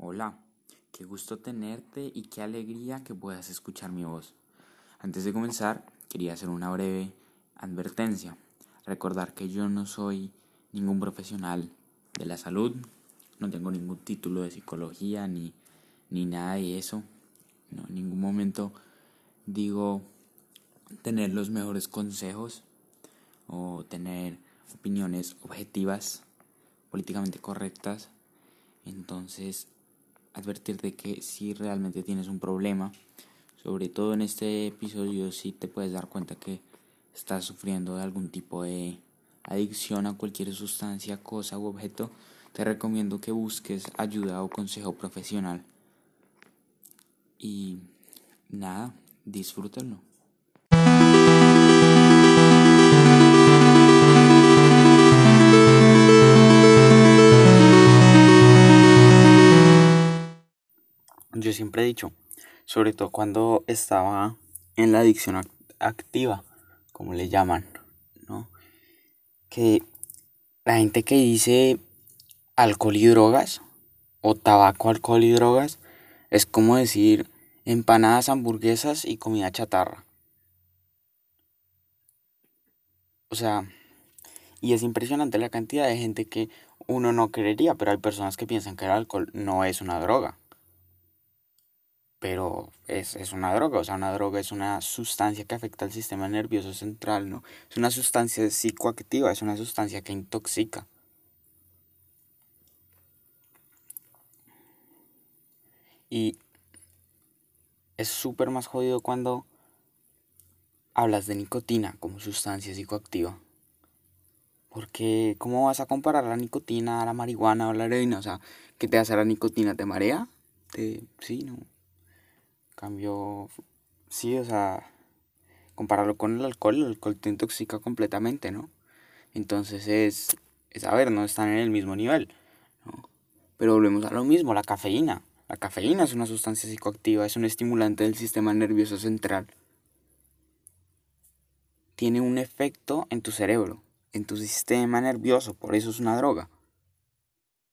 Hola, qué gusto tenerte y qué alegría que puedas escuchar mi voz. Antes de comenzar, quería hacer una breve advertencia. Recordar que yo no soy ningún profesional de la salud, no tengo ningún título de psicología ni, ni nada de eso. No, en ningún momento digo tener los mejores consejos o tener opiniones objetivas, políticamente correctas. Entonces, advertirte que si realmente tienes un problema, sobre todo en este episodio, si te puedes dar cuenta que estás sufriendo de algún tipo de adicción a cualquier sustancia, cosa u objeto, te recomiendo que busques ayuda o consejo profesional. Y nada, disfrútenlo. Yo siempre he dicho, sobre todo cuando estaba en la adicción activa, como le llaman, ¿no? Que la gente que dice alcohol y drogas, o tabaco, alcohol y drogas, es como decir empanadas, hamburguesas y comida chatarra. O sea, y es impresionante la cantidad de gente que uno no creería, pero hay personas que piensan que el alcohol no es una droga pero es, es, una droga, o sea, una droga es una sustancia que afecta al sistema nervioso central, ¿no? Es una sustancia psicoactiva, es una sustancia que intoxica. Y es súper más jodido cuando hablas de nicotina como sustancia psicoactiva. Porque, ¿cómo vas a comparar la nicotina a la marihuana o la heroína? O sea, ¿qué te hace la nicotina? ¿Te marea? ¿Te... Sí, no. Cambio, sí, o sea, compararlo con el alcohol, el alcohol te intoxica completamente, ¿no? Entonces es, es a ver, no están en el mismo nivel. Pero volvemos a lo mismo, la cafeína. La cafeína es una sustancia psicoactiva, es un estimulante del sistema nervioso central. Tiene un efecto en tu cerebro, en tu sistema nervioso, por eso es una droga.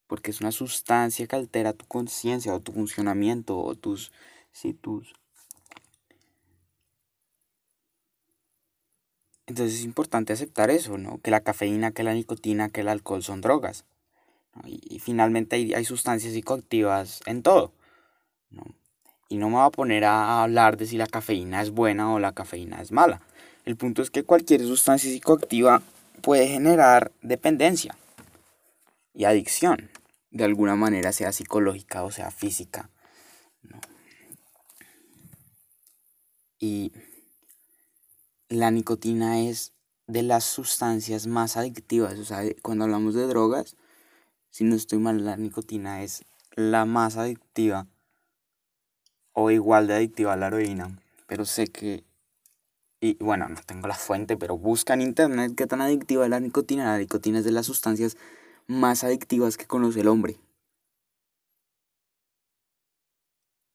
Porque es una sustancia que altera tu conciencia o tu funcionamiento o tus entonces es importante aceptar eso, ¿no? Que la cafeína, que la nicotina, que el alcohol son drogas. Y, finalmente hay, sustancias psicoactivas en todo. Y no me voy a poner a hablar de si la cafeína es buena o la cafeína es mala. El punto es que cualquier sustancia psicoactiva puede generar dependencia y adicción, de alguna manera, sea psicológica o sea física. Y la nicotina es de las sustancias más adictivas. O sea, cuando hablamos de drogas, si no estoy mal, la nicotina es la más adictiva o igual de adictiva a la heroína. Pero sé que, y bueno, no tengo la fuente, pero busca en internet qué tan adictiva es la nicotina. La nicotina es de las sustancias más adictivas que conoce el hombre.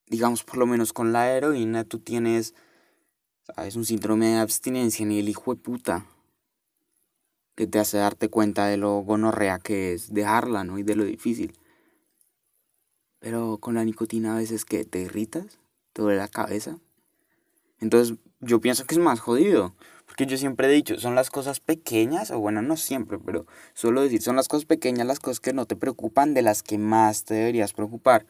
Digamos, por lo menos con la heroína tú tienes es un síndrome de abstinencia ni el hijo de puta que te hace darte cuenta de lo gonorrea que es dejarla, ¿no? Y de lo difícil. Pero con la nicotina a veces que te irritas, te duele la cabeza. Entonces yo pienso que es más jodido. Porque yo siempre he dicho, son las cosas pequeñas, o bueno, no siempre, pero suelo decir, son las cosas pequeñas las cosas que no te preocupan de las que más te deberías preocupar.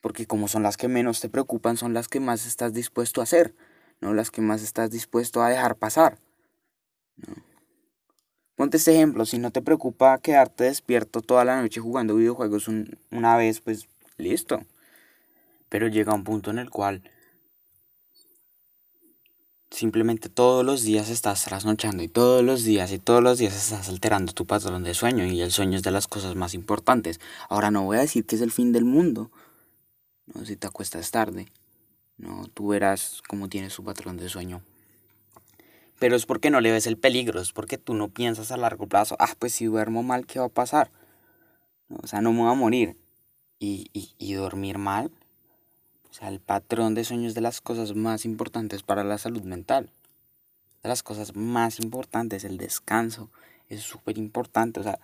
Porque como son las que menos te preocupan, son las que más estás dispuesto a hacer no las que más estás dispuesto a dejar pasar. Ponte este ejemplo, si no te preocupa quedarte despierto toda la noche jugando videojuegos una vez, pues listo. Pero llega un punto en el cual simplemente todos los días estás trasnochando y todos los días y todos los días estás alterando tu patrón de sueño y el sueño es de las cosas más importantes. Ahora no voy a decir que es el fin del mundo, no si te acuestas tarde, no, tú verás cómo tiene su patrón de sueño. Pero es porque no le ves el peligro, es porque tú no piensas a largo plazo, ah, pues si duermo mal, ¿qué va a pasar? O sea, no me voy a morir. Y, y, dormir mal, o sea, el patrón de sueño es de las cosas más importantes para la salud mental. De las cosas más importantes, el descanso es súper importante. O sea,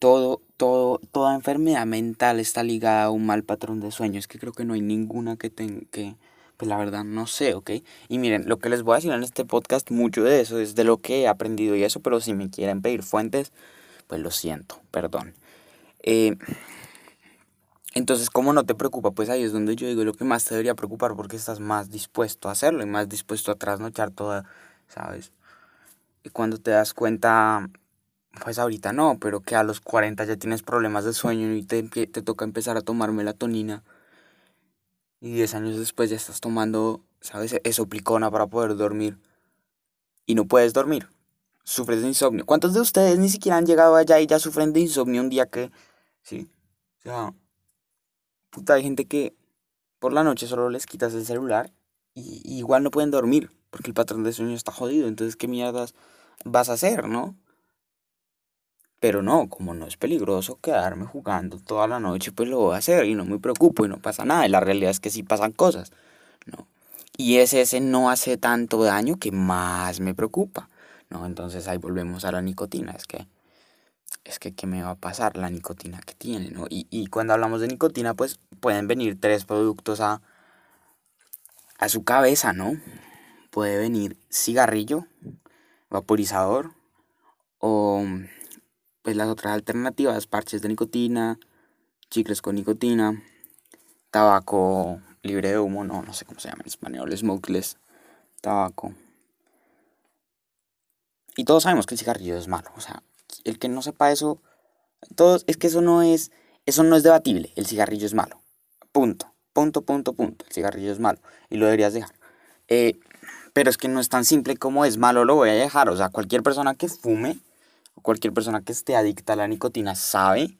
todo, todo, toda enfermedad mental está ligada a un mal patrón de sueño. Es que creo que no hay ninguna que tenga que, pues la verdad no sé, ¿ok? Y miren, lo que les voy a decir en este podcast, mucho de eso es de lo que he aprendido y eso, pero si me quieren pedir fuentes, pues lo siento, perdón. Eh, entonces, ¿cómo no te preocupa? Pues ahí es donde yo digo lo que más te debería preocupar porque estás más dispuesto a hacerlo y más dispuesto a trasnochar toda, ¿sabes? Y cuando te das cuenta, pues ahorita no, pero que a los 40 ya tienes problemas de sueño y te, te toca empezar a tomar melatonina y 10 años después ya estás tomando, ¿sabes? Esoplicona para poder dormir y no puedes dormir. Sufres de insomnio. ¿Cuántos de ustedes ni siquiera han llegado allá y ya sufren de insomnio un día que, sí? O sea, puta, hay gente que por la noche solo les quitas el celular y, igual no pueden dormir porque el patrón de sueño está jodido. Entonces, ¿qué mierdas vas a hacer, no? Pero no, como no es peligroso quedarme jugando toda la noche, pues lo voy a hacer y no me preocupo y no pasa nada. Y la realidad es que sí pasan cosas, ¿no? Y ese, ese no hace tanto daño que más me preocupa, ¿no? Entonces ahí volvemos a la nicotina. Es que es que ¿qué me va a pasar? La nicotina que tiene, ¿no? Y, cuando hablamos de nicotina, pues pueden venir tres productos a, a su cabeza, ¿no? Puede venir cigarrillo, vaporizador o pues las otras alternativas, parches de nicotina, chicles con nicotina, tabaco libre de humo, no, no sé cómo se llama en español, smokeless, tabaco. Y todos sabemos que el cigarrillo es malo, o sea, el que no sepa eso, todos, es que eso no es, eso no es debatible, el cigarrillo es malo. Punto, punto, punto, punto, el cigarrillo es malo y lo deberías dejar. Eh, pero es que no es tan simple como es malo, lo voy a dejar. O sea, cualquier persona que fume, cualquier persona que esté adicta a la nicotina sabe,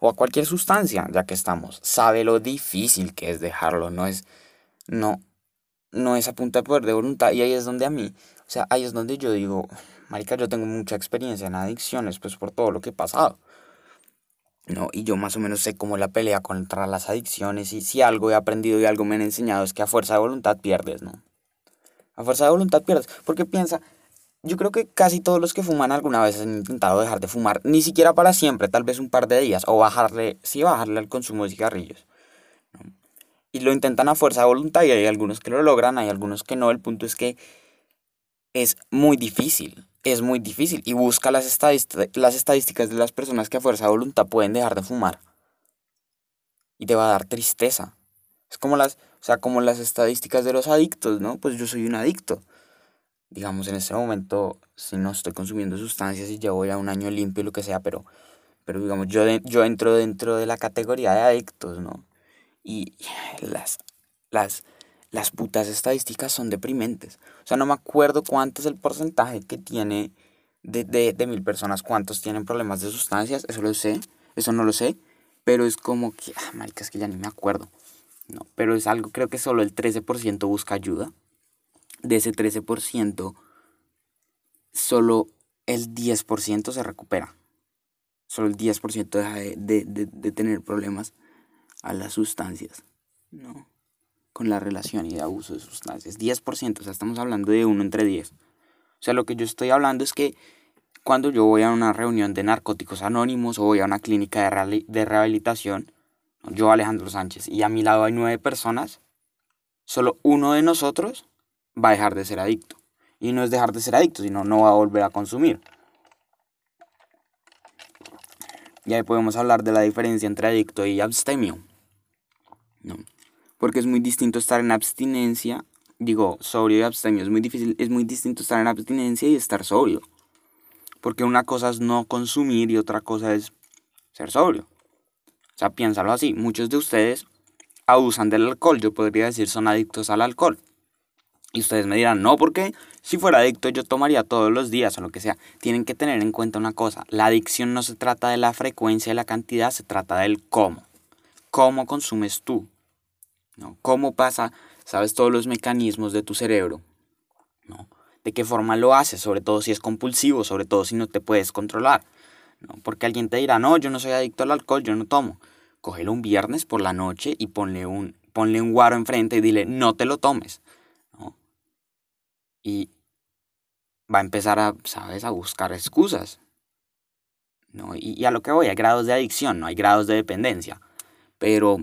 o a cualquier sustancia, ya que estamos, sabe lo difícil que es dejarlo, no es, no, no es a punta de poder de voluntad. Y ahí es donde a mí, o sea, ahí es donde yo digo, marica, yo tengo mucha experiencia en adicciones, pues por todo lo que he pasado. ¿no? Y yo más o menos sé cómo la pelea contra las adicciones y si algo he aprendido y algo me han enseñado es que a fuerza de voluntad pierdes, ¿no? A fuerza de voluntad pierdes. Porque piensa, yo creo que casi todos los que fuman alguna vez han intentado dejar de fumar, ni siquiera para siempre, tal vez un par de días, o bajarle, sí, bajarle al consumo de cigarrillos. Y lo intentan a fuerza de voluntad y hay algunos que lo logran, hay algunos que no. El punto es que es muy difícil es muy difícil y busca las, las estadísticas de las personas que a fuerza de voluntad pueden dejar de fumar. Y te va a dar tristeza. Es como las, o sea, como las estadísticas de los adictos, ¿no? Pues yo soy un adicto. Digamos, en ese momento, si no estoy consumiendo sustancias y ya voy a un año limpio y lo que sea, pero, pero digamos, yo, yo entro dentro de la categoría de adictos, ¿no? Y las, las, las putas estadísticas son deprimentes. O sea, no me acuerdo cuánto es el porcentaje que tiene de, de, mil personas, cuántos tienen problemas de sustancias, eso lo sé, eso no lo sé, pero es como que, ah, marica, es que ya ni me acuerdo. No, pero es algo, creo que solo el 13% busca ayuda. De ese 13%, solo el 10% se recupera. Solo el 10% deja de, de, de, tener problemas a las sustancias. No con la relación y de abuso de sustancias. 10%, o sea, estamos hablando de uno entre 10. O sea, lo que yo estoy hablando es que cuando yo voy a una reunión de narcóticos anónimos o voy a una clínica de, de rehabilitación, yo Alejandro Sánchez, y a mi lado hay nueve personas, solo uno de nosotros va a dejar de ser adicto. Y no es dejar de ser adicto, sino no va a volver a consumir. Y ahí podemos hablar de la diferencia entre adicto y abstemio. ¿no? porque es muy distinto estar en abstinencia, digo, sobrio y abstemio, es muy difícil, es muy distinto estar en abstinencia y estar sobrio. Porque una cosa es no consumir y otra cosa es ser sobrio. O sea, piénsalo así, muchos de ustedes abusan del alcohol, yo podría decir son adictos al alcohol. Y ustedes me dirán, no, porque si fuera adicto yo tomaría todos los días o lo que sea. Tienen que tener en cuenta una cosa, la adicción no se trata de la frecuencia y la cantidad, se trata del cómo. ¿Cómo consumes tú? ¿no? ¿Cómo pasa? ¿Sabes todos los mecanismos de tu cerebro? ¿no? ¿De qué forma lo haces? Sobre todo si es compulsivo, sobre todo si no te puedes controlar. ¿no? Porque alguien te dirá, no, yo no soy adicto al alcohol, yo no tomo. Cógelo un viernes por la noche y ponle un, ponle un guaro enfrente y dile, no te lo tomes. Y va a empezar a, ¿sabes?, a buscar excusas. ¿no? Y, a lo que voy, hay grados de adicción, no hay grados de dependencia. Pero,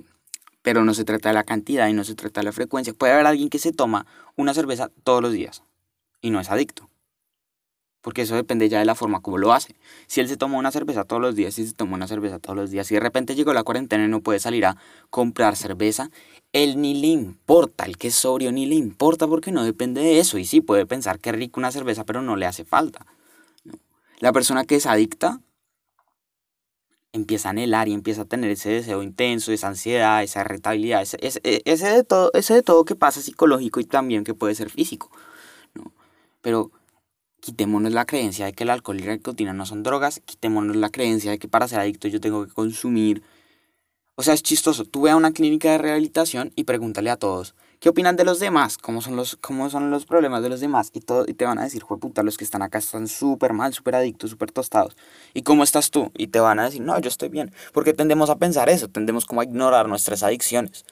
pero no se trata de la cantidad y no se trata de la frecuencia. Puede haber alguien que se toma una cerveza todos los días y no es adicto. Porque eso depende ya de la forma como lo hace. Si él se toma una cerveza todos los días, si se toma una cerveza todos los días, si de repente llegó la cuarentena y no puede salir a comprar cerveza, él ni le importa, el que es sobrio ni le importa porque no depende de eso. Y sí, puede pensar que es rico una cerveza, pero no le hace falta. La persona que es adicta empieza a anhelar y empieza a tener ese deseo intenso, esa ansiedad, esa irritabilidad, ese, ese, de, todo, ese de todo que pasa psicológico y también que puede ser físico. ¿no? Pero quitémonos la creencia de que el alcohol y la nicotina no son drogas, quitémonos la creencia de que para ser adicto yo tengo que consumir. O sea, es chistoso. Tú ve a una clínica de rehabilitación y pregúntale a todos, ¿qué opinan de los demás? ¿Cómo son los, cómo son los problemas de los demás? Y, todo, y te van a decir, puta, los que están acá están súper mal, súper adictos, súper tostados. ¿Y cómo estás tú? Y te van a decir, no, yo estoy bien. Porque tendemos a pensar eso, tendemos como a ignorar nuestras adicciones.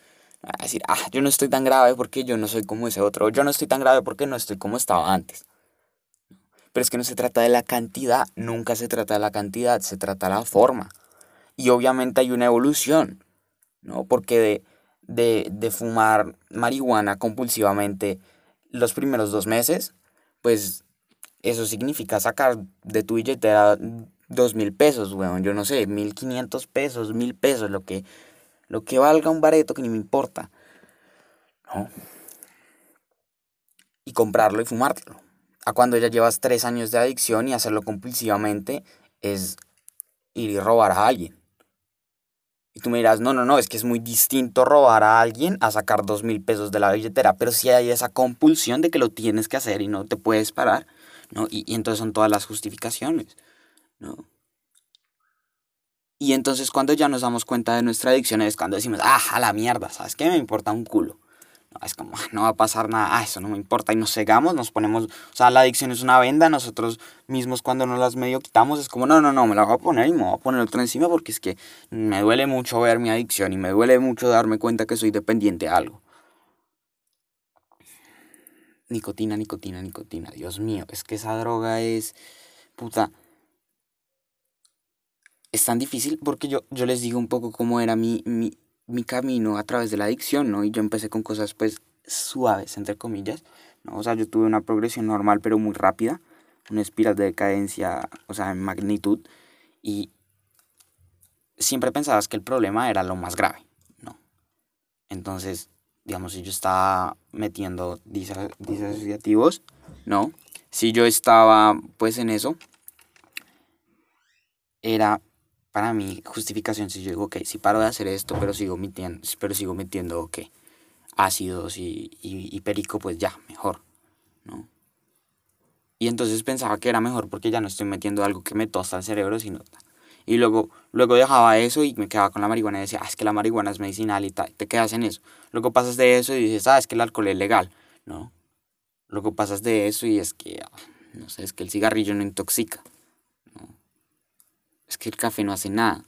A decir, ah, yo no estoy tan grave porque yo no soy como ese otro. Yo no estoy tan grave porque no estoy como estaba antes. Pero es que no se trata de la cantidad, nunca se trata de la cantidad, se trata de la forma. Y obviamente hay una evolución, ¿no? Porque de, de, fumar marihuana compulsivamente los primeros dos meses, pues eso significa sacar de tu billetera dos mil pesos, weón, yo no sé, mil quinientos pesos, mil pesos, lo que, lo que valga un bareto que ni me importa, ¿no? Y comprarlo y fumártelo a cuando ya llevas tres años de adicción y hacerlo compulsivamente es ir y robar a alguien. Y tú me dirás, no, no, no, es que es muy distinto robar a alguien a sacar dos mil pesos de la billetera, pero si hay esa compulsión de que lo tienes que hacer y no te puedes parar, ¿no? Y, y entonces son todas las justificaciones, ¿no? Y entonces cuando ya nos damos cuenta de nuestra adicción es cuando decimos, ah, a la mierda, ¿sabes qué? Me importa un culo es como, ah, no va a pasar nada, ah, eso no me importa, y nos cegamos, nos ponemos, o sea, la adicción es una venda, nosotros mismos cuando nos las medio quitamos es como, no, no, no, me la voy a poner y me voy a poner otra encima porque es que me duele mucho ver mi adicción y me duele mucho darme cuenta que soy dependiente a algo. Nicotina, nicotina, nicotina, Dios mío, es que esa droga es, puta, es tan difícil porque yo, yo les digo un poco cómo era mi, mi, mi camino a través de la adicción, ¿no? Y yo empecé con cosas pues suaves, entre comillas, ¿no? O sea, yo tuve una progresión normal pero muy rápida, una espiral de decadencia, o sea, en magnitud, y siempre pensabas que el problema era lo más grave, ¿no? Entonces, digamos, si yo estaba metiendo disasociativos, ¿no? Si yo estaba pues en eso, era para mí justificación si yo digo, ok, si paro de hacer esto, pero sigo metiendo, pero sigo metiendo, ok, ácidos y, y, perico, pues ya, mejor, ¿no? Y entonces pensaba que era mejor porque ya no estoy metiendo algo que me tosta el cerebro, sino... Y luego, luego dejaba eso y me quedaba con la marihuana y decía, ah, es que la marihuana es medicinal y tal, te quedas en eso. Luego pasas de eso y dices, ah, es que el alcohol es legal, ¿no? Luego pasas de eso y es que, ah, no sé, es que el cigarrillo no intoxica es que el café no hace nada.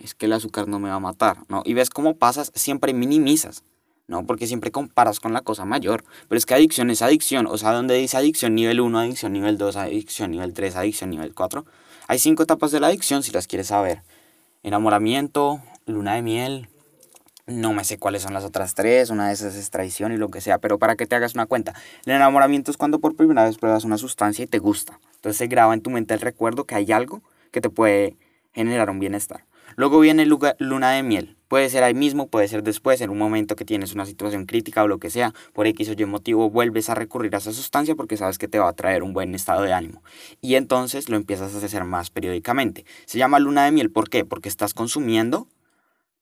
Es que el azúcar no me va a matar, ¿no? Y ves cómo pasas, siempre minimizas, ¿no? Porque siempre comparas con la cosa mayor. Pero es que adicción es adicción. O sea, donde dice adicción nivel 1, adicción nivel 2, adicción nivel 3, adicción nivel 4. Hay cinco etapas de la adicción si las quieres saber. Enamoramiento, luna de miel, no me sé cuáles son las otras tres, una de esas es traición y lo que sea, pero para que te hagas una cuenta, el enamoramiento es cuando por primera vez pruebas una sustancia y te gusta. Entonces se graba en tu mente el recuerdo que hay algo que te puede generar un bienestar. Luego viene luna de miel. Puede ser ahí mismo, puede ser después, en un momento que tienes una situación crítica o lo que sea, por X o Y motivo vuelves a recurrir a esa sustancia porque sabes que te va a traer un buen estado de ánimo. Y entonces lo empiezas a hacer más periódicamente. Se llama luna de miel, ¿por qué? Porque estás consumiendo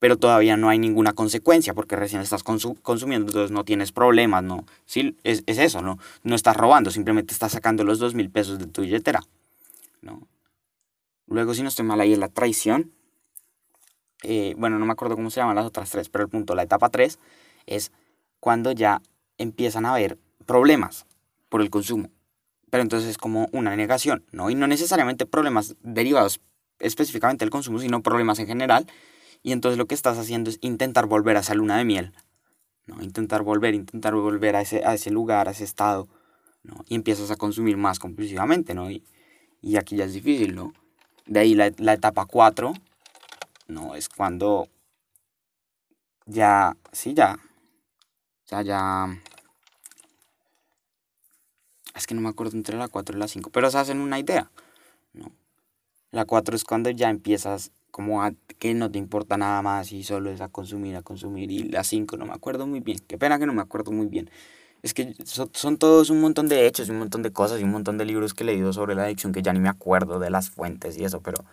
pero todavía no hay ninguna consecuencia porque recién estás consumiendo, entonces no tienes problemas, ¿no? Sí, es, eso, ¿no? No estás robando, simplemente estás sacando los dos mil pesos de tu billetera, ¿no? Luego, si no estoy mal, ahí es la traición. Eh, bueno, no me acuerdo cómo se llaman las otras tres, pero el punto, la etapa tres, es cuando ya empiezan a haber problemas por el consumo. Pero entonces es como una negación, ¿no? Y no necesariamente problemas derivados específicamente del consumo, sino problemas en general y entonces lo que estás haciendo es intentar volver a esa luna de miel, ¿no? Intentar volver, intentar volver a ese, a ese lugar, a ese estado, ¿no? Y empiezas a consumir más compulsivamente, ¿no? Y, y aquí ya es difícil, ¿no? De ahí la, la etapa 4, no, es cuando ya, sí, ya, ya, ya, es que no me acuerdo entre la 4 y la 5, pero se hacen una idea, ¿no? La 4 es cuando ya empiezas como a que no te importa nada más y solo es a consumir, a consumir, y la 5 no me acuerdo muy bien, qué pena que no me acuerdo muy bien. Es que son, todos un montón de hechos, un montón de cosas y un montón de libros que he leído sobre la adicción que ya ni me acuerdo de las fuentes y eso, pero,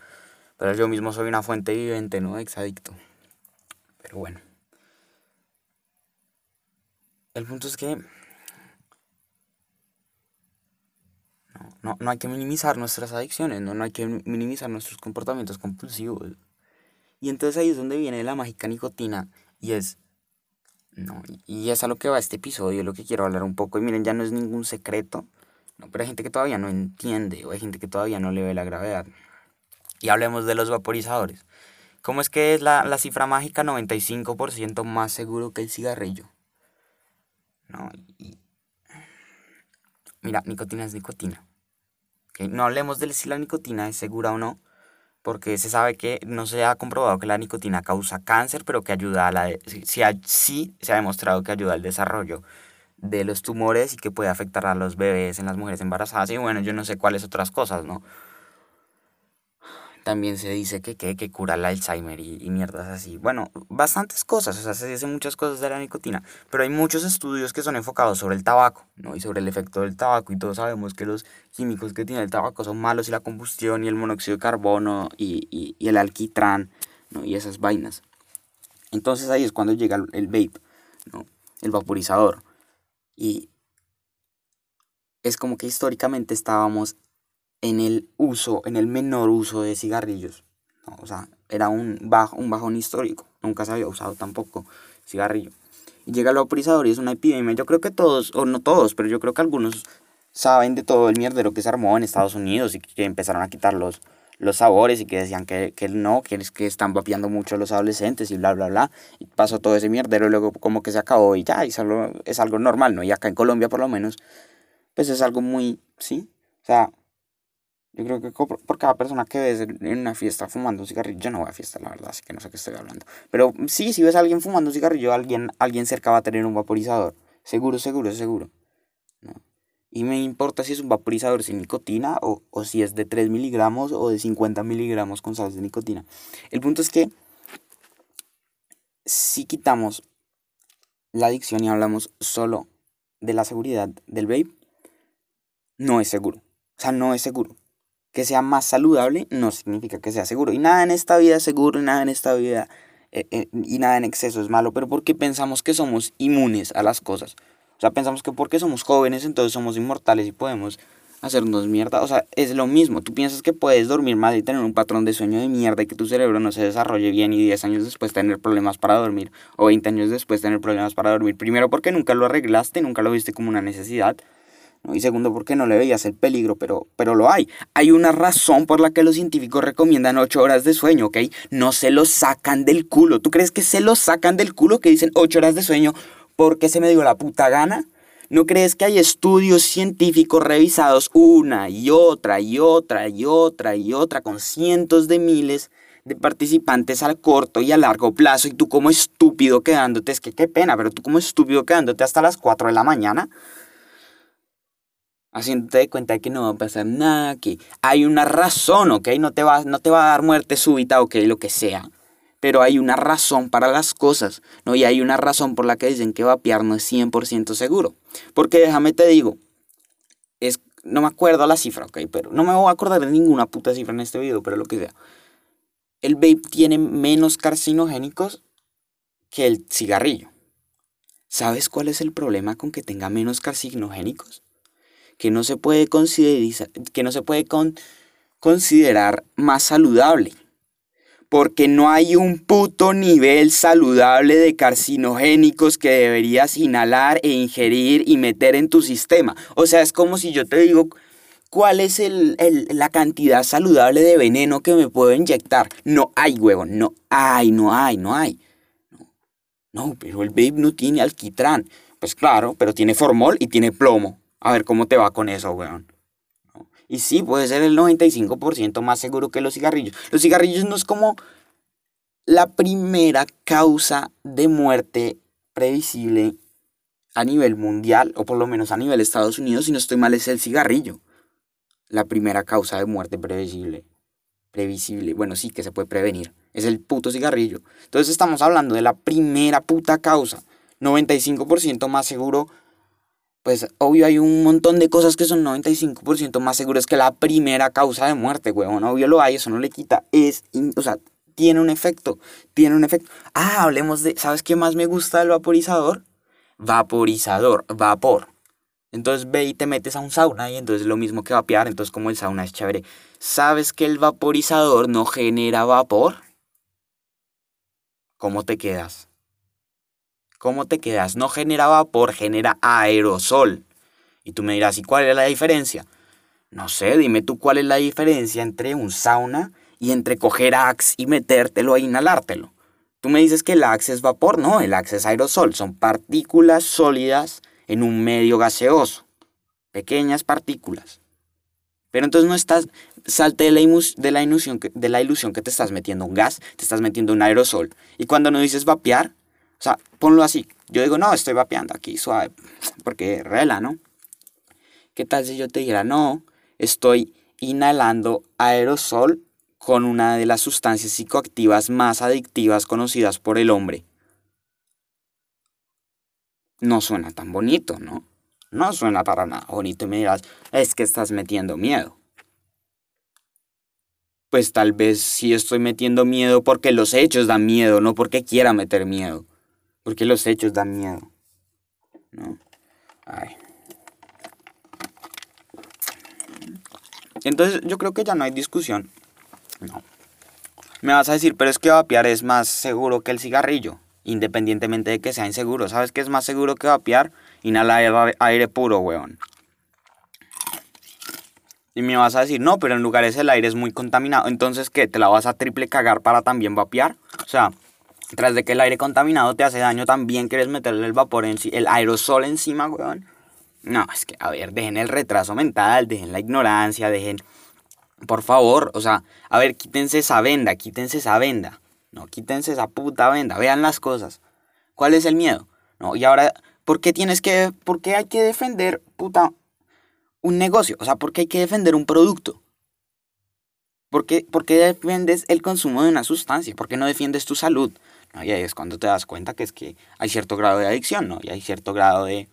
pero yo mismo soy una fuente viviente, ¿no? Exadicto. Pero bueno. El punto es que no, no, hay que minimizar nuestras adicciones, ¿no? no hay que minimizar nuestros comportamientos compulsivos. Y entonces ahí es donde viene la mágica nicotina y es... No, y es a lo que va este episodio, lo que quiero hablar un poco. Y miren, ya no es ningún secreto, ¿no? pero hay gente que todavía no entiende o hay gente que todavía no le ve la gravedad. Y hablemos de los vaporizadores. ¿Cómo es que es la, la cifra mágica 95% más seguro que el cigarrillo? ¿no? Y, mira, nicotina es nicotina. No hablemos de si la nicotina es segura o no, porque se sabe que no se ha comprobado que la nicotina causa cáncer, pero que ayuda a la... Sí, sí se ha demostrado que ayuda al desarrollo de los tumores y que puede afectar a los bebés en las mujeres embarazadas y bueno, yo no sé cuáles otras cosas, ¿no? También se dice que, que, que cura el Alzheimer y, y, mierdas así. Bueno, bastantes cosas, o sea, se dicen muchas cosas de la nicotina, pero hay muchos estudios que son enfocados sobre el tabaco, ¿no? Y sobre el efecto del tabaco, y todos sabemos que los químicos que tiene el tabaco son malos, y la combustión, y el monóxido de carbono, y, y, y el alquitrán, ¿no? Y esas vainas. Entonces ahí es cuando llega el, vape, ¿no? El vaporizador. Y es como que históricamente estábamos en el uso, en el menor uso de cigarrillos. ¿no? O sea, era un, bajo, un bajón histórico. Nunca se había usado tampoco cigarrillo. Y llega el vaporizador y es una epidemia. Yo creo que todos, o no todos, pero yo creo que algunos saben de todo el mierdero que se armó en Estados Unidos y que empezaron a quitar los, los sabores y que decían que, que no, que, es que están vapeando mucho los adolescentes y bla, bla, bla. Y pasó todo ese mierdero y luego como que se acabó y ya, y solo, es algo normal, ¿no? Y acá en Colombia por lo menos, pues es algo muy, ¿sí? O sea, yo creo que por cada persona que ves en una fiesta fumando un cigarrillo, yo no voy a fiesta, la verdad, así que no sé qué estoy hablando. Pero sí, si ves a alguien fumando un cigarrillo, alguien, alguien cerca va a tener un vaporizador. Seguro, seguro, seguro. ¿no? Y me importa si es un vaporizador sin nicotina o, o si es de 3 miligramos o de 50 miligramos con sales de nicotina. El punto es que si quitamos la adicción y hablamos solo de la seguridad del vape, no es seguro. O sea, no es seguro que sea más saludable no significa que sea seguro. Y nada en esta vida es seguro, y nada en esta vida eh, eh, y nada en exceso es malo, pero porque pensamos que somos inmunes a las cosas. O sea, pensamos que porque somos jóvenes entonces somos inmortales y podemos hacernos mierda. O sea, es lo mismo. Tú piensas que puedes dormir mal y tener un patrón de sueño de mierda y que tu cerebro no se desarrolle bien y 10 años después tener problemas para dormir o 20 años después tener problemas para dormir. Primero porque nunca lo arreglaste, nunca lo viste como una necesidad. Y segundo, porque no le veías el peligro, pero, pero lo hay. Hay una razón por la que los científicos recomiendan 8 horas de sueño, ¿ok? No se lo sacan del culo. ¿Tú crees que se lo sacan del culo que dicen 8 horas de sueño porque se me dio la puta gana? ¿No crees que hay estudios científicos revisados una y otra y otra y otra y otra con cientos de miles de participantes al corto y a largo plazo y tú como estúpido quedándote, es que qué pena, pero tú como estúpido quedándote hasta las 4 de la mañana? Haciéndote cuenta que no va a pasar nada, que hay una razón, ¿ok? No te, va, no te va a dar muerte súbita, ¿ok? Lo que sea. Pero hay una razón para las cosas, ¿no? Y hay una razón por la que dicen que vapear no es 100% seguro. Porque déjame te digo, es, no me acuerdo la cifra, ¿ok? Pero no me voy a acordar de ninguna puta cifra en este video, pero lo que sea. El vape tiene menos carcinogénicos que el cigarrillo. ¿Sabes cuál es el problema con que tenga menos carcinogénicos? Que no se puede considerar, que no se puede con, considerar más saludable. Porque no hay un puto nivel saludable de carcinogénicos que deberías inhalar e ingerir y meter en tu sistema. O sea, es como si yo te digo, ¿cuál es el, el, la cantidad saludable de veneno que me puedo inyectar? No hay, huevo, no hay, no hay, no hay. No, no pero el vape no tiene alquitrán. Pues claro, pero tiene formol y tiene plomo. A ver cómo te va con eso, weón. Y sí, puede ser el 95% más seguro que los cigarrillos. Los cigarrillos no es como la primera causa de muerte previsible a nivel mundial, o por lo menos a nivel Estados Unidos, si no estoy mal, es el cigarrillo. La primera causa de muerte previsible. Previsible. Bueno, sí, que se puede prevenir. Es el puto cigarrillo. Entonces estamos hablando de la primera puta causa. 95% más seguro. Pues obvio hay un montón de cosas que son 95% más seguras que la primera causa de muerte, weón. Obvio lo hay, eso no le quita. Es, o sea, tiene un efecto. Tiene un efecto. Ah, hablemos de. ¿Sabes qué más me gusta del vaporizador? Vaporizador, vapor. Entonces ve y te metes a un sauna y entonces es lo mismo que vapear. Entonces, como el sauna es chévere. ¿Sabes que el vaporizador no genera vapor? ¿Cómo te quedas? ¿Cómo te quedas? No genera vapor, genera aerosol. Y tú me dirás, ¿y cuál es la diferencia? No sé, dime tú cuál es la diferencia entre un sauna y entre coger Axe y metértelo e inhalártelo. Tú me dices que el Axe es vapor, no, el Axe es aerosol, son partículas sólidas en un medio gaseoso, pequeñas partículas. Pero entonces no estás, salte de la, ilusión, que, de la ilusión que te estás metiendo un gas, te estás metiendo un aerosol. Y cuando no dices vapear, o sea, ponlo así. Yo digo, no, estoy vapeando aquí suave, porque rela, ¿no? ¿Qué tal si yo te dijera, no, estoy inhalando aerosol con una de las sustancias psicoactivas más adictivas conocidas por el hombre? No suena tan bonito, ¿no? No suena para nada bonito y me dirás, es que estás metiendo miedo. Pues tal vez sí estoy metiendo miedo porque los hechos dan miedo, no porque quiera meter miedo. Porque los hechos dan miedo. ¿No? Ay. Entonces yo creo que ya no hay discusión. No. Me vas a decir, pero es que vapear es más seguro que el cigarrillo, independientemente de que sea inseguro. ¿Sabes qué es más seguro que vapear? Inhalar aire puro, weón. Y me vas a decir, no, pero en lugares el aire es muy contaminado. Entonces, ¿qué? ¿Te la vas a triple cagar para también vapear? O sea, tras de que el aire contaminado te hace daño, también quieres meterle el vapor en el aerosol encima, weón. No, es que, a ver, dejen el retraso mental, dejen la ignorancia, dejen por favor, o sea, a ver, quítense esa venda, quítense esa venda. No, quítense esa puta venda, vean las cosas. ¿Cuál es el miedo? No, y ahora, ¿por qué tienes que, por qué hay que defender, puta, un negocio? O sea, ¿por qué hay que defender un producto? ¿Por qué, ¿Por qué defiendes el consumo de una sustancia? ¿Por qué no defiendes tu salud? Y ahí es cuando te das cuenta que es que hay cierto grado de adicción, ¿no? Y hay cierto grado de,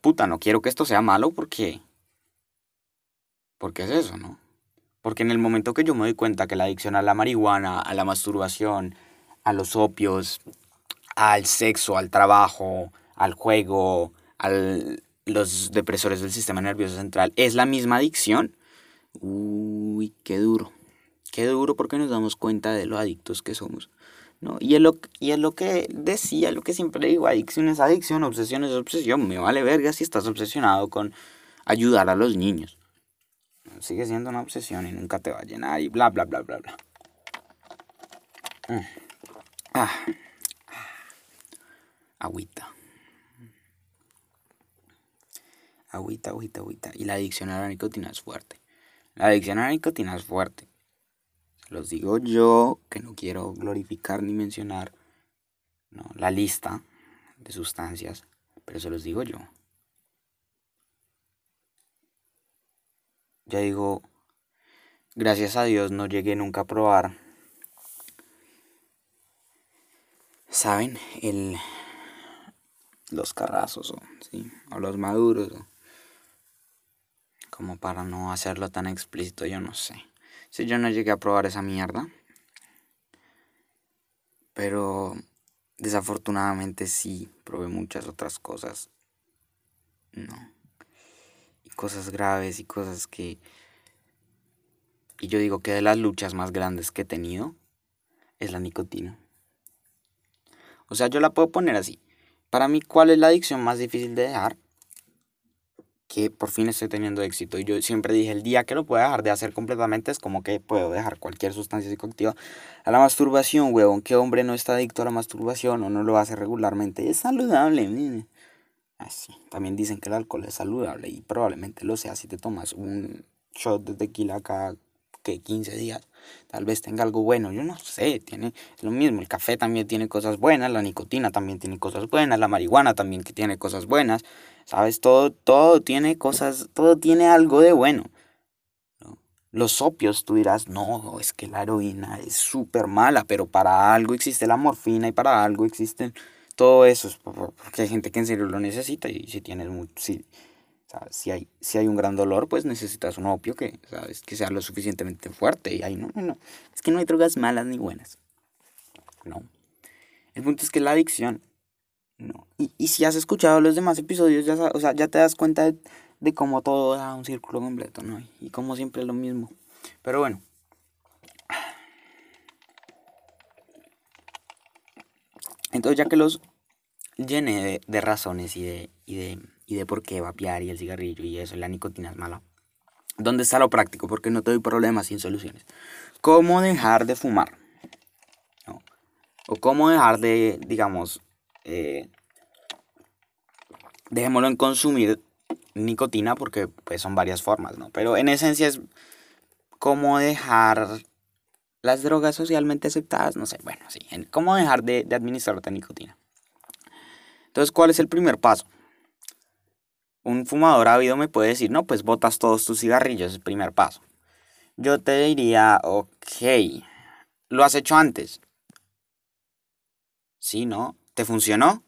puta, no quiero que esto sea malo porque... Porque es eso, ¿no? Porque en el momento que yo me doy cuenta que la adicción a la marihuana, a la masturbación, a los opios, al sexo, al trabajo, al juego, a los depresores del sistema nervioso central, es la misma adicción, uy, qué duro. Qué duro porque nos damos cuenta de lo adictos que somos. ¿No? Y, es lo, y es lo que decía, lo que siempre digo, adicción es adicción, obsesión es obsesión. Me vale verga si estás obsesionado con ayudar a los niños sigue siendo una obsesión y nunca te va a llenar y bla, bla, bla, bla, bla. Mm. Ah. Agüita. Agüita, agüita, agüita. Y la adicción a la nicotina es fuerte. La adicción a la nicotina es fuerte. Los digo yo, que no quiero glorificar ni mencionar ¿no? la lista de sustancias, pero se los digo yo. Ya digo, gracias a Dios no llegué nunca a probar. ¿Saben? El, los carrazos, ¿sí? o los maduros. como para no hacerlo tan explícito, yo no sé. Si yo no llegué a probar esa mierda. Pero desafortunadamente sí probé muchas otras cosas. No cosas graves y cosas que... Y yo digo que de las luchas más grandes que he tenido es la nicotina. O sea, yo la puedo poner así. Para mí, ¿cuál es la adicción más difícil de dejar? Que por fin estoy teniendo éxito. Y yo siempre dije, el día que lo pueda dejar de hacer completamente es como que puedo dejar cualquier sustancia psicoactiva. A la masturbación, huevón. ¿Qué hombre no está adicto a la masturbación o no lo hace regularmente? Es saludable. Así. También dicen que el alcohol es saludable y probablemente lo sea si te tomas un shot de tequila cada que 15 días, tal vez tenga algo bueno, yo no sé, tiene lo mismo, el café también tiene cosas buenas, la nicotina también tiene cosas buenas, la marihuana también que tiene cosas buenas, sabes, todo, todo tiene cosas, todo tiene algo de bueno. Los opios, tú dirás, no, es que la heroína es súper mala, pero para algo existe la morfina y para algo existen todo eso, porque hay gente que en serio lo necesita y si tienes mucho, si, si, hay, si hay un gran dolor, pues necesitas un opio que, ¿sabes? que sea lo suficientemente fuerte y ahí no, no, no, es que no hay drogas malas ni buenas, no. El punto es que la adicción, no. Y, y si has escuchado los demás episodios, ya, o sea, ya te das cuenta de cómo todo da un círculo completo, ¿no? Y como siempre es lo mismo. Pero bueno. Entonces ya que los llené de, razones y de, y, de, y de por qué vapear y el cigarrillo y eso, la nicotina es mala. ¿Dónde está lo práctico? Porque no te doy problemas sin soluciones. ¿Cómo dejar de fumar? O cómo dejar de, digamos, eh, dejémoslo en consumir nicotina porque pues son varias formas, ¿no? Pero en esencia es cómo dejar las drogas socialmente aceptadas, no sé, bueno, sí, cómo dejar de, de administrarte nicotina. Entonces, ¿cuál es el primer paso? Un fumador ávido me puede decir, no, pues botas todos tus cigarrillos, es el primer paso. Yo te diría, ok, ¿lo has hecho antes? Sí, ¿no? ¿Te funcionó?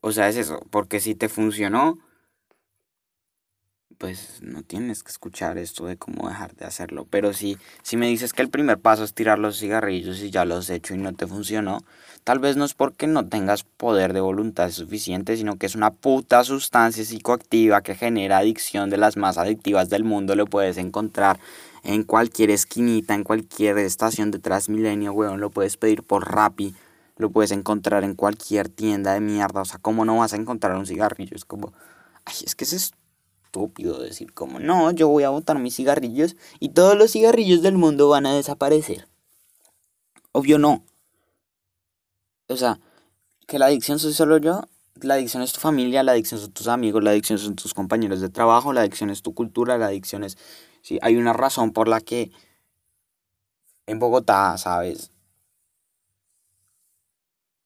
O sea, es eso, porque si te funcionó, pues no tienes que escuchar esto de cómo dejar de hacerlo. Pero si, si me dices que el primer paso es tirar los cigarrillos y ya los has hecho y no te funcionó, tal vez no es porque no tengas poder de voluntad suficiente, sino que es una puta sustancia psicoactiva que genera adicción de las más adictivas del mundo. Lo puedes encontrar en cualquier esquinita, en cualquier estación de Transmilenio, weón. Lo puedes pedir por Rappi lo puedes encontrar en cualquier tienda de mierda. O sea, ¿cómo no vas a encontrar un cigarrillo? Es como, ay, es que es estúpido decir como, no, yo voy a botar mis cigarrillos y todos los cigarrillos del mundo van a desaparecer. Obvio no. O sea, que la adicción soy solo yo, la adicción es tu familia, la adicción son tus amigos, la adicción son tus compañeros de trabajo, la adicción es tu cultura, la adicción es... Sí, hay una razón por la que en Bogotá, ¿sabes?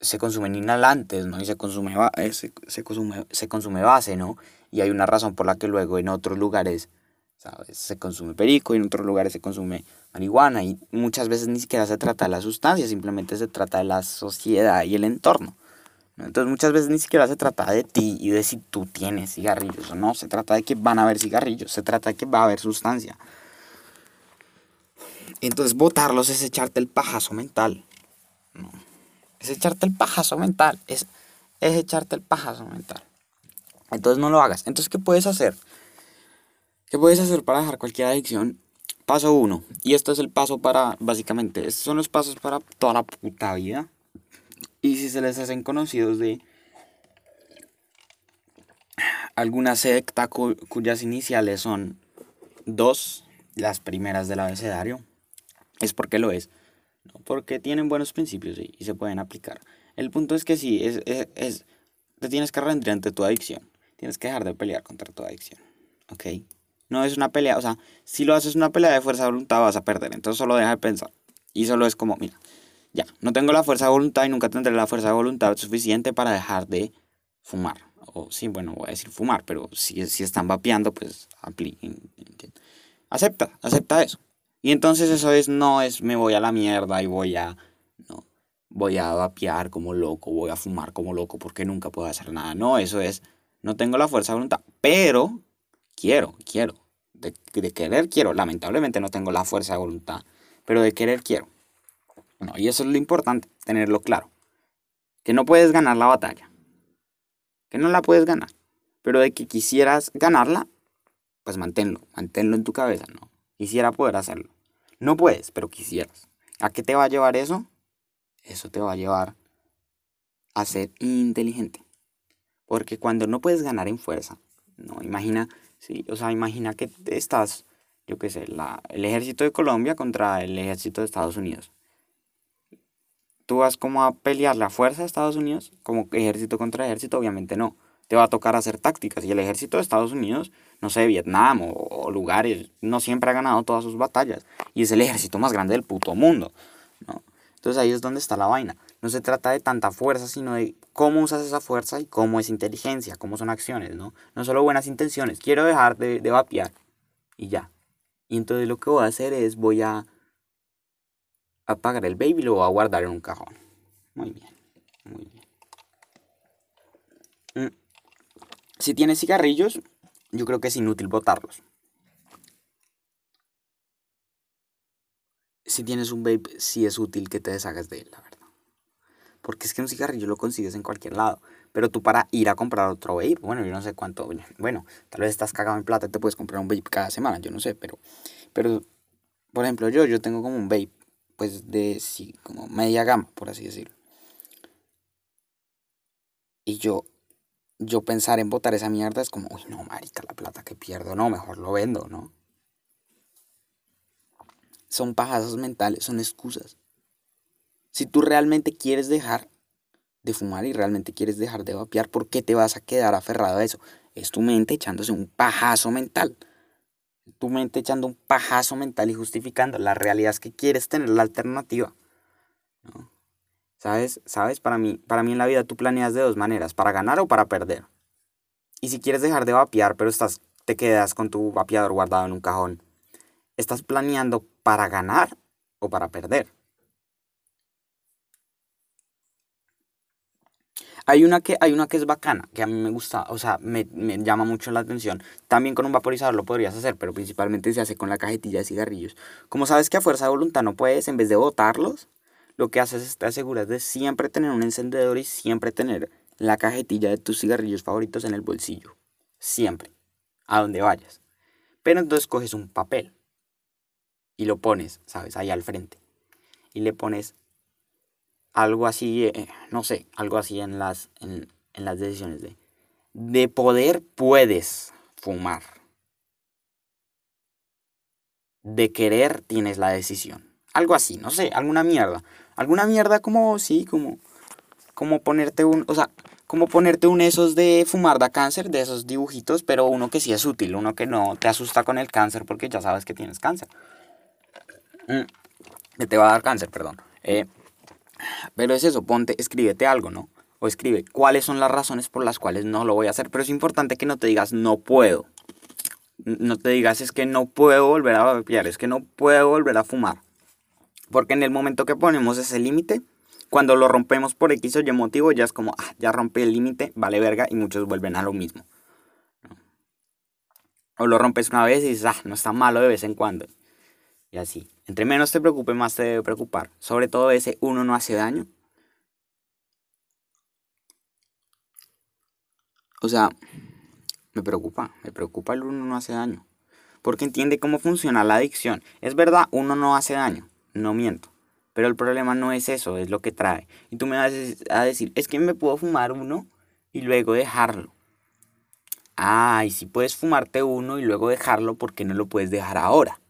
se consumen inhalantes, ¿no? Y se consume, eh, se, se, consume, se consume base, ¿no? Y hay una razón por la que luego en otros lugares, ¿sabes? Se consume perico y en otros lugares se consume marihuana y muchas veces ni siquiera se trata de la sustancia, simplemente se trata de la sociedad y el entorno. Entonces muchas veces ni siquiera se trata de ti y de si tú tienes cigarrillos o no, se trata de que van a haber cigarrillos, se trata de que va a haber sustancia. Entonces botarlos es echarte el pajazo mental. ¿no? es echarte el pajazo mental, es, es echarte el pajazo mental. Entonces no lo hagas. Entonces, ¿qué puedes hacer? ¿Qué puedes hacer para dejar cualquier adicción? Paso uno. Y esto es el paso para, básicamente, estos son los pasos para toda la puta vida. Y si se les hacen conocidos de alguna secta cuyas iniciales son dos, las primeras del abecedario, es porque lo es porque tienen buenos principios y, se pueden aplicar. El punto es que sí, es, es, te tienes que rendir ante tu adicción. Tienes que dejar de pelear contra tu adicción. ¿Ok? No es una pelea, o sea, si lo haces una pelea de fuerza de voluntad vas a perder. Entonces solo deja de pensar. Y solo es como, mira, ya, no tengo la fuerza de voluntad y nunca tendré la fuerza de voluntad suficiente para dejar de fumar. O sí, bueno, voy a decir fumar, pero si, si están vapeando, pues apliquen. Acepta, acepta eso. Y entonces eso es, no es me voy a la mierda y voy a, no, voy a vapear como loco, voy a fumar como loco porque nunca puedo hacer nada. No, eso es, no tengo la fuerza de voluntad, pero quiero, quiero. De, de querer quiero. Lamentablemente no tengo la fuerza de voluntad, pero de querer quiero. Y eso es lo importante, tenerlo claro. Que no puedes ganar la batalla. Que no la puedes ganar. Pero de que quisieras ganarla, pues manténlo, manténlo en tu cabeza, ¿no? Quisiera poder hacerlo. No puedes, pero quisieras. ¿A qué te va a llevar eso? Eso te va a llevar a ser inteligente. Porque cuando no puedes ganar en fuerza, no, imagina, sí, o sea, imagina que estás, yo qué sé, la, el ejército de Colombia contra el ejército de Estados Unidos. ¿Tú vas como a pelear la fuerza de Estados Unidos como ejército contra ejército? Obviamente no. te va a tocar hacer tácticas. Y el ejército de Estados Unidos, no sé, Vietnam o, lugares, no siempre ha ganado todas sus batallas. Y es el ejército más grande del puto mundo. ¿no? Entonces ahí es donde está la vaina. No se trata de tanta fuerza, sino de cómo usas esa fuerza y cómo es inteligencia, cómo son acciones, ¿no? No solo buenas intenciones. Quiero dejar de, de vapear y ya. Y entonces lo que voy a hacer es voy a apagar el baby y lo voy a guardar en un cajón. Muy bien, muy bien. Mm. Si tienes cigarrillos, yo creo que es inútil botarlos. Si tienes un vape, sí es útil que te deshagas de él, la verdad. Porque es que un cigarrillo lo consigues en cualquier lado. Pero tú para ir a comprar otro vape, bueno, yo no sé cuánto, bueno, tal vez estás cagado en plata y te puedes comprar un vape cada semana, yo no sé, pero, pero, por ejemplo, yo, yo tengo como un vape, pues de, sí, como media gama, por así decirlo. Y yo, yo pensar en botar esa mierda es como, uy, no, marica, la plata que pierdo, no, mejor lo vendo, ¿no? Son pajazos mentales, son excusas. Si tú realmente quieres dejar de fumar y realmente quieres dejar de vapear, ¿por qué te vas a quedar aferrado a eso? Es tu mente echándose un pajazo mental. Tu mente echando un pajazo mental y justificando. La realidad es que quieres tener la alternativa. ¿no? ¿Sabes? ¿Sabes? Para mí, para mí en la vida tú planeas de dos maneras, para ganar o para perder. Y si quieres dejar de vapear, pero estás, te quedas con tu vapeador guardado en un cajón, ¿estás planeando para ganar o para perder? Hay una, que, hay una que es bacana, que a mí me gusta, o sea, me, me, llama mucho la atención. También con un vaporizador lo podrías hacer, pero principalmente se hace con la cajetilla de cigarrillos. Como sabes que a fuerza de voluntad no puedes, en vez de botarlos, lo que haces es te aseguras de siempre tener un encendedor y siempre tener la cajetilla de tus cigarrillos favoritos en el bolsillo. Siempre. A donde vayas. Pero entonces coges un papel y lo pones, ¿sabes? Ahí al frente. Y le pones algo así, eh, no sé, algo así en las, en, en las decisiones de, de poder puedes fumar. De querer tienes la decisión. Algo así, no sé, alguna mierda. Alguna mierda como, sí, como, como ponerte un, o sea, como ponerte un esos de fumar da cáncer, de esos dibujitos, pero uno que sí es útil, uno que no te asusta con el cáncer porque ya sabes que tienes cáncer. Mm, que te va a dar cáncer, perdón. Eh, pero es eso, ponte, escríbete algo, ¿no? O escribe cuáles son las razones por las cuales no lo voy a hacer. Pero es importante que no te digas no puedo. No te digas es que no puedo volver a vapear, es que no puedo volver a fumar. Porque en el momento que ponemos ese límite, cuando lo rompemos por X o Y motivo, ya es como, ah, ya rompí el límite, vale verga, y muchos vuelven a lo mismo. O lo rompes una vez y dices, ah, no está malo de vez en cuando. Y así. Entre menos te preocupe, más te debe preocupar. Sobre todo ese uno no hace daño. O sea, me preocupa, me preocupa el uno no hace daño. Porque entiende cómo funciona la adicción. Es verdad, uno no hace daño, no miento. Pero el problema no es eso, es lo que trae. Y tú me vas a decir, es que me puedo fumar uno y luego dejarlo. Ah, y si puedes fumarte uno y luego dejarlo, ¿por qué no lo puedes dejar ahora?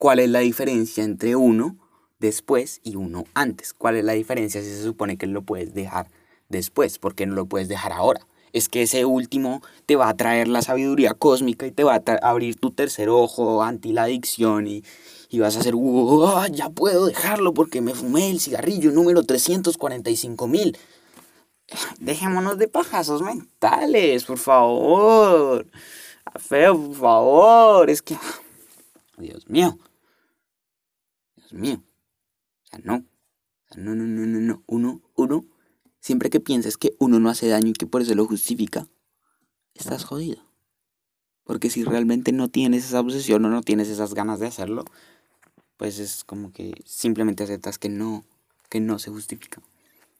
¿Cuál es la diferencia entre uno después y uno antes? ¿Cuál es la diferencia si se supone que lo puedes dejar después? ¿Por qué no lo puedes dejar ahora? Es que ese último te va a traer la sabiduría cósmica y te va a abrir tu tercer ojo anti la adicción y, y vas a hacer, wow, ya puedo dejarlo porque me fumé el cigarrillo número 345 mil. Dejémonos de pajazos mentales, por favor. Feo, por favor. Es que, Dios mío mío. O sea, no. O sea, no, no, no, no, no. Uno, uno, siempre que pienses que uno no hace daño y que por eso lo justifica, estás jodido. Porque si realmente no tienes esa obsesión o no tienes esas ganas de hacerlo, pues es como que simplemente aceptas que no, que no se justifica.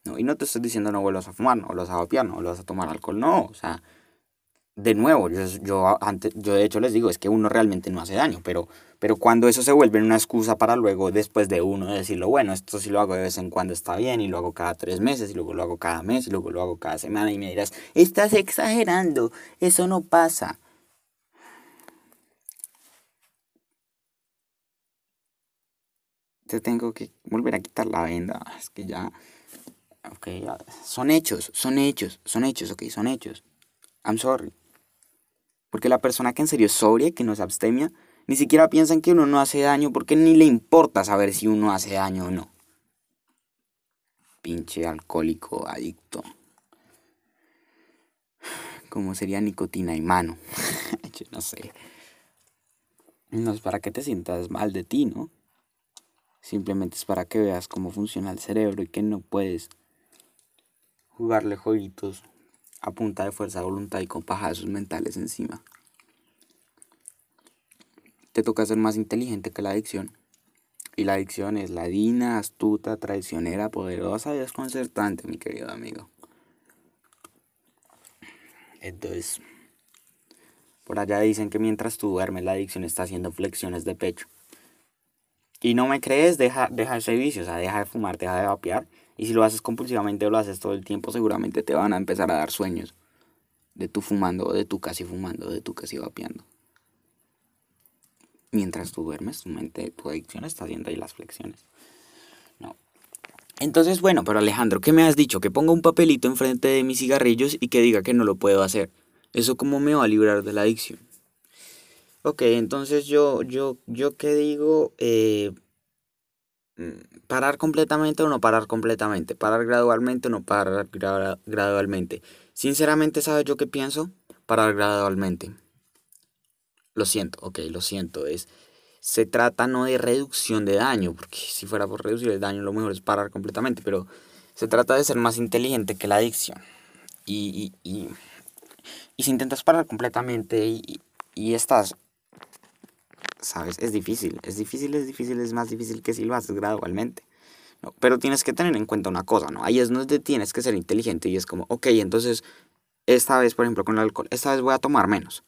No, y no te estoy diciendo no vuelvas a fumar, no vuelvas a vapear, no vuelvas a tomar alcohol, no. O sea, de nuevo, yo, yo, antes, yo de hecho les digo, es que uno realmente no hace daño, pero, pero cuando eso se vuelve una excusa para luego, después de uno, decirlo, bueno, esto sí lo hago de vez en cuando está bien, y lo hago cada tres meses, y luego lo hago cada mes, y luego lo hago cada semana, y me dirás, estás exagerando, eso no pasa. Te tengo que volver a quitar la venda, es que ya, ok, son hechos, son hechos, son hechos, ok, son hechos. I'm sorry. Porque la persona que en serio es sobria, que no se abstemia, ni siquiera piensa en que uno no hace daño porque ni le importa saber si uno hace daño o no. Pinche alcohólico adicto. Como sería nicotina y mano. Yo no sé. No es para que te sientas mal de ti, ¿no? Simplemente es para que veas cómo funciona el cerebro y que no puedes jugarle jueguitos a punta de fuerza voluntad y con pajazos mentales encima. Te toca ser más inteligente que la adicción. Y la adicción es ladina, astuta, traicionera, poderosa y desconcertante, mi querido amigo. Entonces, por allá dicen que mientras tú duermes la adicción está haciendo flexiones de pecho. Y no me crees, deja, deja ese vicio, o sea, deja de fumar, deja de vapear. Y si lo haces compulsivamente o lo haces todo el tiempo, seguramente te van a empezar a dar sueños. De tú fumando, de tú casi fumando, de tú casi vapeando. Mientras tú duermes, tu mente, tu adicción está haciendo ahí las flexiones. No. Entonces, bueno, pero Alejandro, ¿qué me has dicho? Que ponga un papelito enfrente de mis cigarrillos y que diga que no lo puedo hacer. ¿Eso cómo me va a librar de la adicción? Ok, entonces yo, yo, yo qué digo, eh, parar completamente o no parar completamente, parar gradualmente o no parar gradualmente. Sinceramente, ¿sabes yo qué pienso? Parar gradualmente. Lo siento, ok, lo siento, es, se trata no de reducción de daño, porque si fuera por reducir el daño lo mejor es parar completamente, pero se trata de ser más inteligente que la adicción. Y, y, y, y si intentas parar completamente y, y estás ¿sabes? Es difícil, es difícil, es difícil, es más difícil que si lo haces gradualmente. ¿no? Pero tienes que tener en cuenta una cosa, ¿no? Ahí es donde tienes que ser inteligente y es como, ok, entonces, esta vez, por ejemplo, con el alcohol, esta vez voy a tomar menos.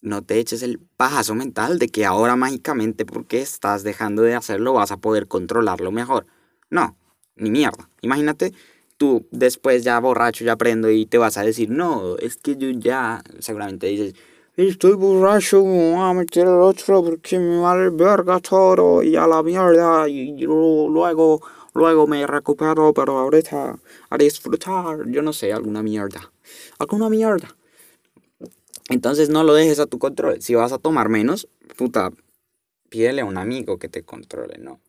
No te eches el pajazo mental de que ahora mágicamente porque estás dejando de hacerlo vas a poder controlarlo mejor. No, ni mierda. Imagínate tú después ya borracho, ya aprendo y te vas a decir, no, es que yo ya, seguramente dices, estoy borracho, me voy a meter el otro porque me vale verga todo y a la mierda y luego, luego me recupero, pero ahorita a disfrutar, yo no sé, alguna mierda, alguna mierda. Entonces no lo dejes a tu control. Si vas a tomar menos, puta, pídele a un amigo que te controle, ¿no?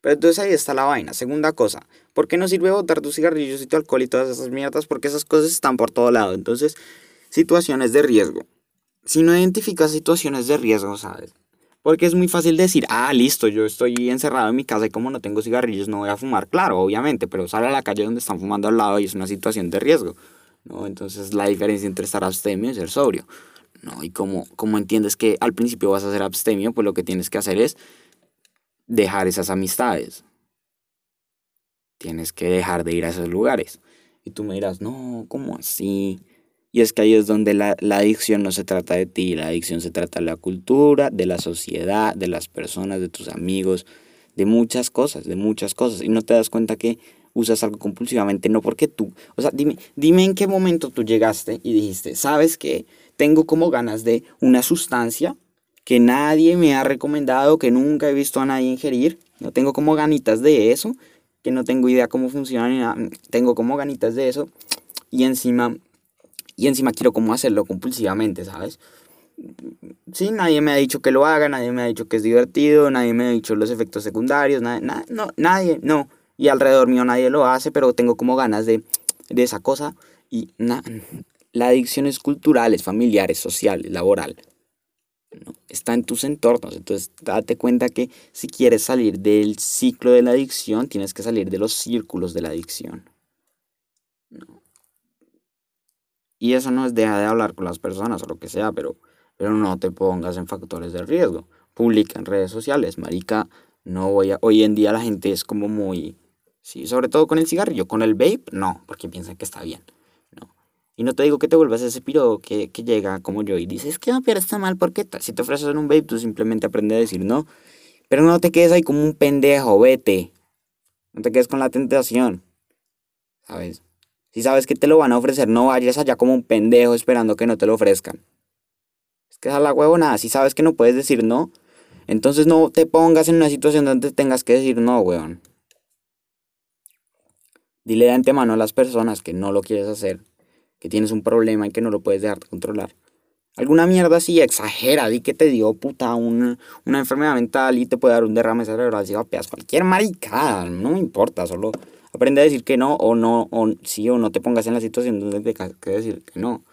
Pero entonces ahí está la vaina. Segunda cosa, ¿por qué no sirve botar tus cigarrillos y tu alcohol y todas esas mierdas? Porque esas cosas están por todo lado. Entonces, situaciones de riesgo si no identificas situaciones de riesgo, ¿sabes? Porque es muy fácil decir, ah, listo, yo estoy encerrado en mi casa y como no tengo cigarrillos no voy a fumar. Claro, obviamente, pero sale a la calle donde están fumando al lado y es una situación de riesgo. ¿no? Entonces la diferencia entre estar abstemio y ser sobrio. ¿no? Y como, como entiendes que al principio vas a ser abstemio, pues lo que tienes que hacer es dejar esas amistades. Tienes que dejar de ir a esos lugares. Y tú me dirás, no, ¿cómo así? Y es que ahí es donde la, adicción no se trata de ti, la adicción se trata de la cultura, de la sociedad, de las personas, de tus amigos, de muchas cosas, de muchas cosas. Y no te das cuenta que usas algo compulsivamente, no porque tú, o sea, dime, dime en qué momento tú llegaste y dijiste, ¿sabes qué? Tengo como ganas de una sustancia que nadie me ha recomendado, que nunca he visto a nadie ingerir, no tengo como ganitas de eso, que no tengo idea cómo funciona ni nada, tengo como ganitas de eso, y encima y encima quiero como hacerlo compulsivamente, ¿sabes? Sí, nadie me ha dicho que lo haga, nadie me ha dicho que es divertido, nadie me ha dicho los efectos secundarios, nadie, no, nadie, no. Y alrededor mío nadie lo hace, pero tengo como ganas de, de esa cosa. Y la adicción es cultural, es familiar, es social, es laboral. Está en tus entornos. Entonces, date cuenta que si quieres salir del ciclo de la adicción, tienes que salir de los círculos de la adicción. Y eso no es deja de hablar con las personas o lo que sea, pero, pero no te pongas en factores de riesgo. Publica en redes sociales, marica. No voy a... Hoy en día la gente es como muy... Sí, sobre todo con el cigarrillo. Con el vape, no, porque piensan que está bien. No. Y no te digo que te vuelvas ese piro que, que llega como yo y dices que no, pero está mal, ¿por qué? Si te ofreces un vape, tú simplemente aprendes a decir no. Pero no te quedes ahí como un pendejo, vete. No te quedes con la tentación. ¿Sabes? Si sabes que te lo van a ofrecer, no vayas allá como un pendejo esperando que no te lo ofrezcan. Es que es a la nada. Si sabes que no puedes decir no, entonces no te pongas en una situación donde tengas que decir no, weón. Dile de antemano a las personas que no lo quieres hacer. que tienes un problema y que no lo puedes dejar de controlar. Alguna mierda así, exagera, di que te dio puta una, una enfermedad mental y te puede dar un derrame cerebral si vapeas cualquier maricada, no me importa, solo aprende a decir que no o no, o sí o no te pongas en la situación donde te que decir que no.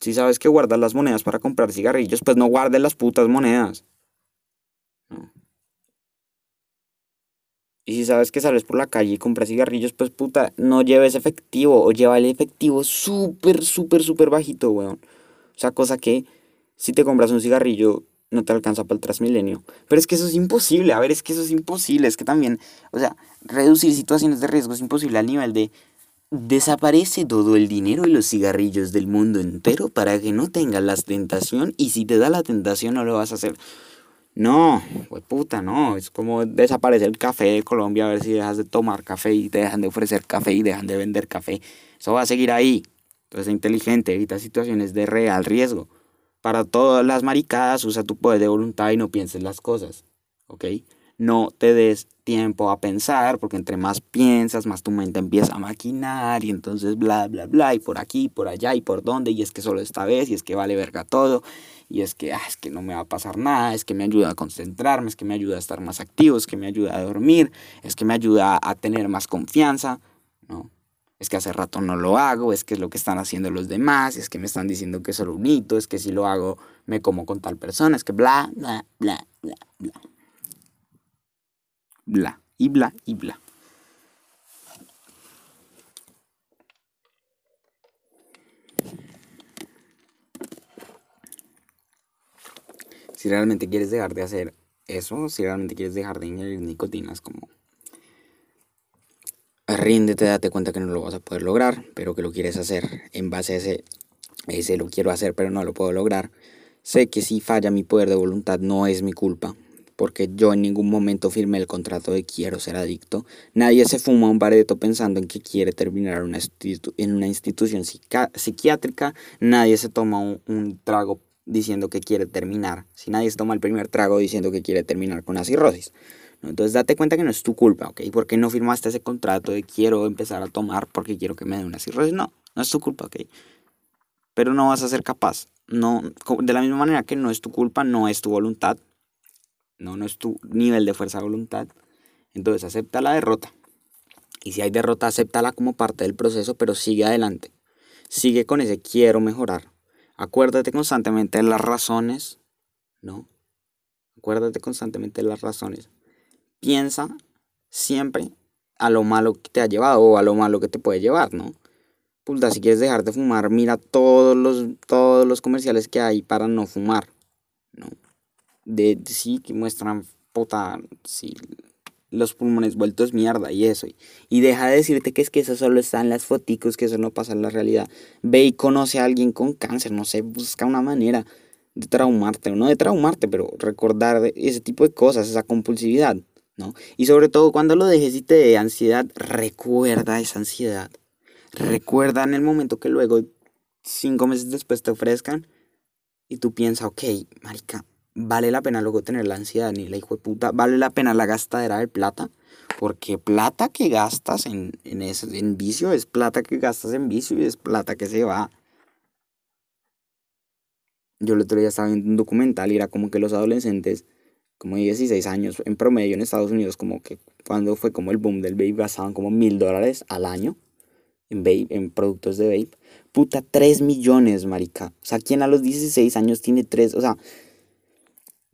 Si sabes que guardas las monedas para comprar cigarrillos, pues no guardes las putas monedas. Y si sabes que sales por la calle y compras cigarrillos, pues puta, no lleves efectivo o lleva el efectivo súper, súper, súper bajito, weón. O sea, cosa que si te compras un cigarrillo no te alcanza para el Transmilenio. Pero es que eso es imposible, a ver, es que eso es imposible. Es que también, o sea, reducir situaciones de riesgo es imposible al nivel de desaparece todo el dinero y los cigarrillos del mundo entero para que no tengas la tentación y si te da la tentación no lo vas a hacer. No, pues puta, no. Es como desaparece el café de Colombia a ver si dejas de tomar café y te dejan de ofrecer café y dejan de vender café. Eso va a seguir ahí. Entonces, inteligente, evita situaciones de real riesgo. Para todas las maricadas, usa tu poder de voluntad y no pienses las cosas. ¿Ok? No te des tiempo a pensar, porque entre más piensas, más tu mente empieza a maquinar y entonces bla, bla, bla, y por aquí, por allá, y por dónde, y es que solo esta vez, y es que vale verga todo, y es que, ah, es que no me va a pasar nada, es que me ayuda a concentrarme, es que me ayuda a estar más activo, es que me ayuda a dormir, es que me ayuda a tener más confianza, ¿no? Es que hace rato no lo hago, es que es lo que están haciendo los demás, es que me están diciendo que es solo un hito, es que si lo hago me como con tal persona, es que bla, bla, bla, bla, bla. Bla, y bla, y bla. si realmente quieres dejar de hacer eso, si realmente quieres dejar de ingerir nicotinas, como ríndete, date cuenta que no lo vas a poder lograr, pero que lo quieres hacer en base a ese, ese lo quiero hacer, pero no lo puedo lograr. Sé que si falla mi poder de voluntad no es mi culpa, porque yo en ningún momento firmé el contrato de quiero ser adicto. Nadie se fuma un pareto pensando en que quiere terminar una en una institución psiquiátrica. Nadie se toma un, trago diciendo que quiere terminar, si nadie se toma el primer trago diciendo que quiere terminar con la cirrosis. Entonces date cuenta que no es tu culpa, ¿ok? ¿Por qué no firmaste ese contrato de quiero empezar a tomar porque quiero que me dé una cirrosis? No, no es tu culpa, ¿ok? Pero no vas a ser capaz. No, de la misma manera que no es tu culpa, no es tu voluntad. No, no es tu nivel de fuerza de voluntad. Entonces acepta la derrota. Y si hay derrota, acéptala como parte del proceso, pero sigue adelante. Sigue con ese quiero mejorar. Acuérdate constantemente de las razones, ¿no? Acuérdate constantemente de las razones. Piensa siempre a lo malo que te ha llevado o a lo malo que te puede llevar, ¿no? Puta, si quieres dejar de fumar, mira todos los, todos los comerciales que hay para no fumar, ¿no? De, sí, que muestran, puta, sí, los pulmones vueltos mierda y eso. Y deja de decirte que es que eso solo está en las foticos, que eso no pasa en la realidad. Ve y conoce a alguien con cáncer, no sé, busca una manera de traumarte, no de traumarte, pero recordar ese tipo de cosas, esa compulsividad, ¿no? Y sobre todo cuando lo dejes y te dé ansiedad, recuerda esa ansiedad. Recuerda en el momento que luego, cinco meses después te ofrezcan y tú piensas, ok, marica, vale la pena luego tener la ansiedad ni la hijo de puta, vale la pena la gastadera de plata, porque plata que gastas en, en, ese, en vicio es plata que gastas en vicio y es plata que se va. Yo el otro día estaba viendo un documental y era como que los adolescentes, como 16 años en promedio en Estados Unidos, como que cuando fue como el boom del vape, gastaban como mil dólares al año en vape, en productos de vape. Puta, 3 millones, marica. O sea, ¿quién a los 16 años tiene 3? O sea,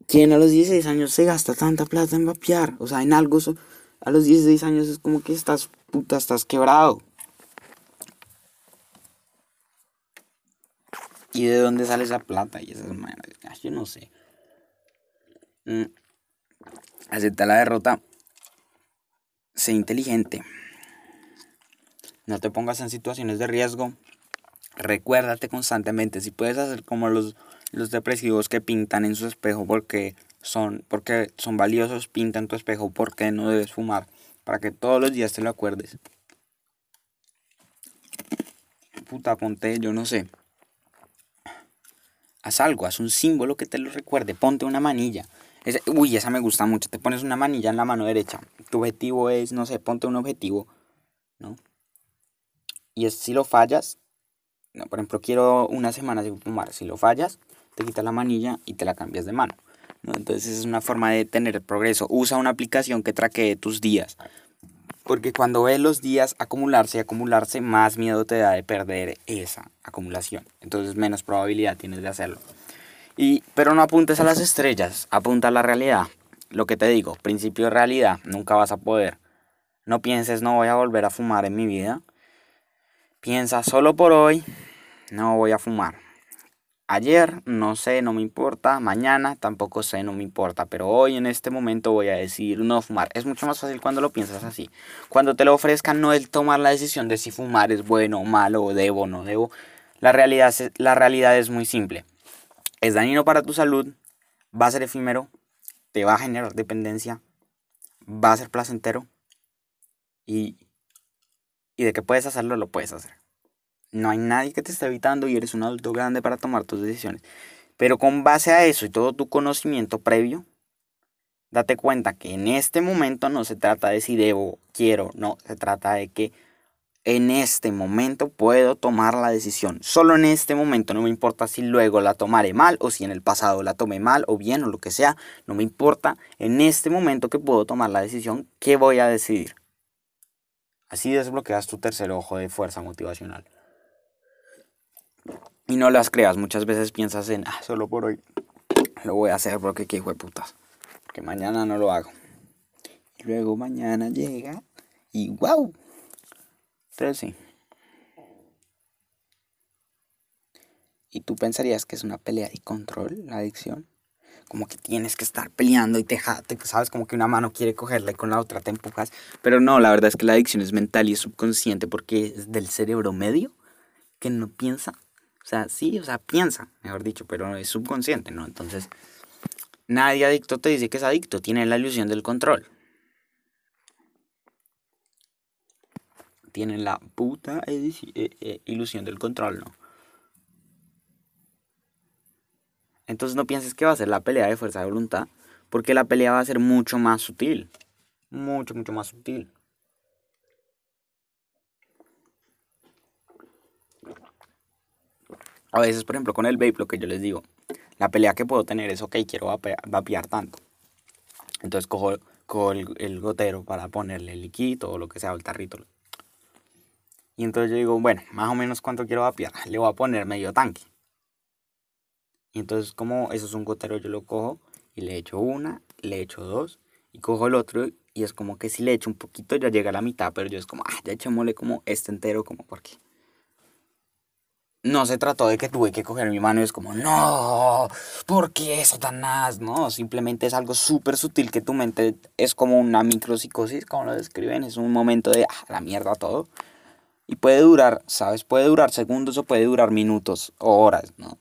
¿Quién a los 16 años se gasta tanta plata en vapear? O sea, en algo. a los 16 años es como que estás puta, estás quebrado. ¿Y de dónde sale esa plata y esas maneras? Yo no sé. Mm. Acepta la derrota. Sé inteligente. No te pongas en situaciones de riesgo. Recuérdate constantemente. Si puedes hacer como los los depresivos que pintan en su espejo porque son, porque son valiosos, pintan tu espejo porque no debes fumar, para que todos los días te lo acuerdes. Puta, ponte, yo no sé. Haz algo, haz un símbolo que te lo recuerde, ponte una manilla. Uy, esa me gusta mucho, te pones una manilla en la mano derecha. Tu objetivo es, no sé, ponte un objetivo, ¿no? Y es si lo fallas, no, por ejemplo, quiero una semana sin fumar. Si lo fallas, te quitas la manilla y te la cambias de mano. Entonces es una forma de tener progreso. Usa una aplicación que traquee tus días. Porque cuando ves los días acumularse y acumularse, más miedo te da de perder esa acumulación. Entonces menos probabilidad tienes de hacerlo. Y, pero no apuntes a las estrellas, apunta a la realidad. Lo que te digo, principio de realidad, nunca vas a poder. No pienses, no voy a volver a fumar en mi vida. Piensa, solo por hoy, no voy a fumar. Ayer, no sé, no me importa. Mañana, tampoco sé, no me importa. Pero hoy, en este momento, voy a decidir no fumar. Es mucho más fácil cuando lo piensas así. Cuando te lo ofrezcan, no es tomar la decisión de si fumar es bueno o malo, o debo o no debo. La realidad, la realidad es muy simple. Es dañino para tu salud, va a ser efímero, te va a generar dependencia, va a ser placentero y, y de que puedes hacerlo, lo puedes hacer. No hay nadie que te esté evitando y eres un adulto grande para tomar tus decisiones. Pero con base a eso y todo tu conocimiento previo, date cuenta que en este momento no se trata de si debo, quiero, no, se trata de que en este momento puedo tomar la decisión. Solo en este momento, no me importa si luego la tomaré mal o si en el pasado la tomé mal o bien o lo que sea, no me importa. En este momento que puedo tomar la decisión, ¿qué voy a decidir? Así desbloqueas tu tercer ojo de fuerza motivacional. Y no las creas, muchas veces piensas en, ah, solo por hoy lo voy a hacer porque qué hijo de putas. Porque mañana no lo hago. Y luego mañana llega y wow. Entonces sí. ¿Y tú pensarías que es una pelea y control la adicción? Como que tienes que estar peleando y te, te sabes como que una mano quiere cogerla y con la otra te empujas. Pero no, la verdad es que la adicción es mental y es subconsciente porque es del cerebro medio que no piensa o sea, sí, o sea, piensa, mejor dicho, pero es subconsciente, ¿no? Entonces, nadie adicto te dice que es adicto, tiene la ilusión del control. Tiene la puta eh, eh, ilusión del control, ¿no? Entonces no pienses que va a ser la pelea de fuerza de voluntad, porque la pelea va a ser mucho más sutil. Mucho, mucho más sutil. A veces, por ejemplo, con el vape, lo que yo les digo, la pelea que puedo tener es, ok, quiero vapear tanto. Entonces cojo, el, gotero para ponerle el liquito o lo que sea, el tarrito. Y entonces yo digo, bueno, más o menos cuánto quiero vapear. Le voy a poner medio tanque. Y entonces como eso es un gotero, yo lo cojo y le echo una, le echo dos y cojo el otro y es como que si le echo un poquito ya llega a la mitad, pero yo es como, ah, ya echémosle como este entero, como porque no se trató de que tuve que coger mi mano y es como, no, ¿por qué Satanás? No, simplemente es algo súper sutil que tu mente es como una micropsicosis, como lo describen, es un momento de ah, la mierda todo. Y puede durar, ¿sabes? Puede durar segundos o puede durar minutos o horas, ¿no?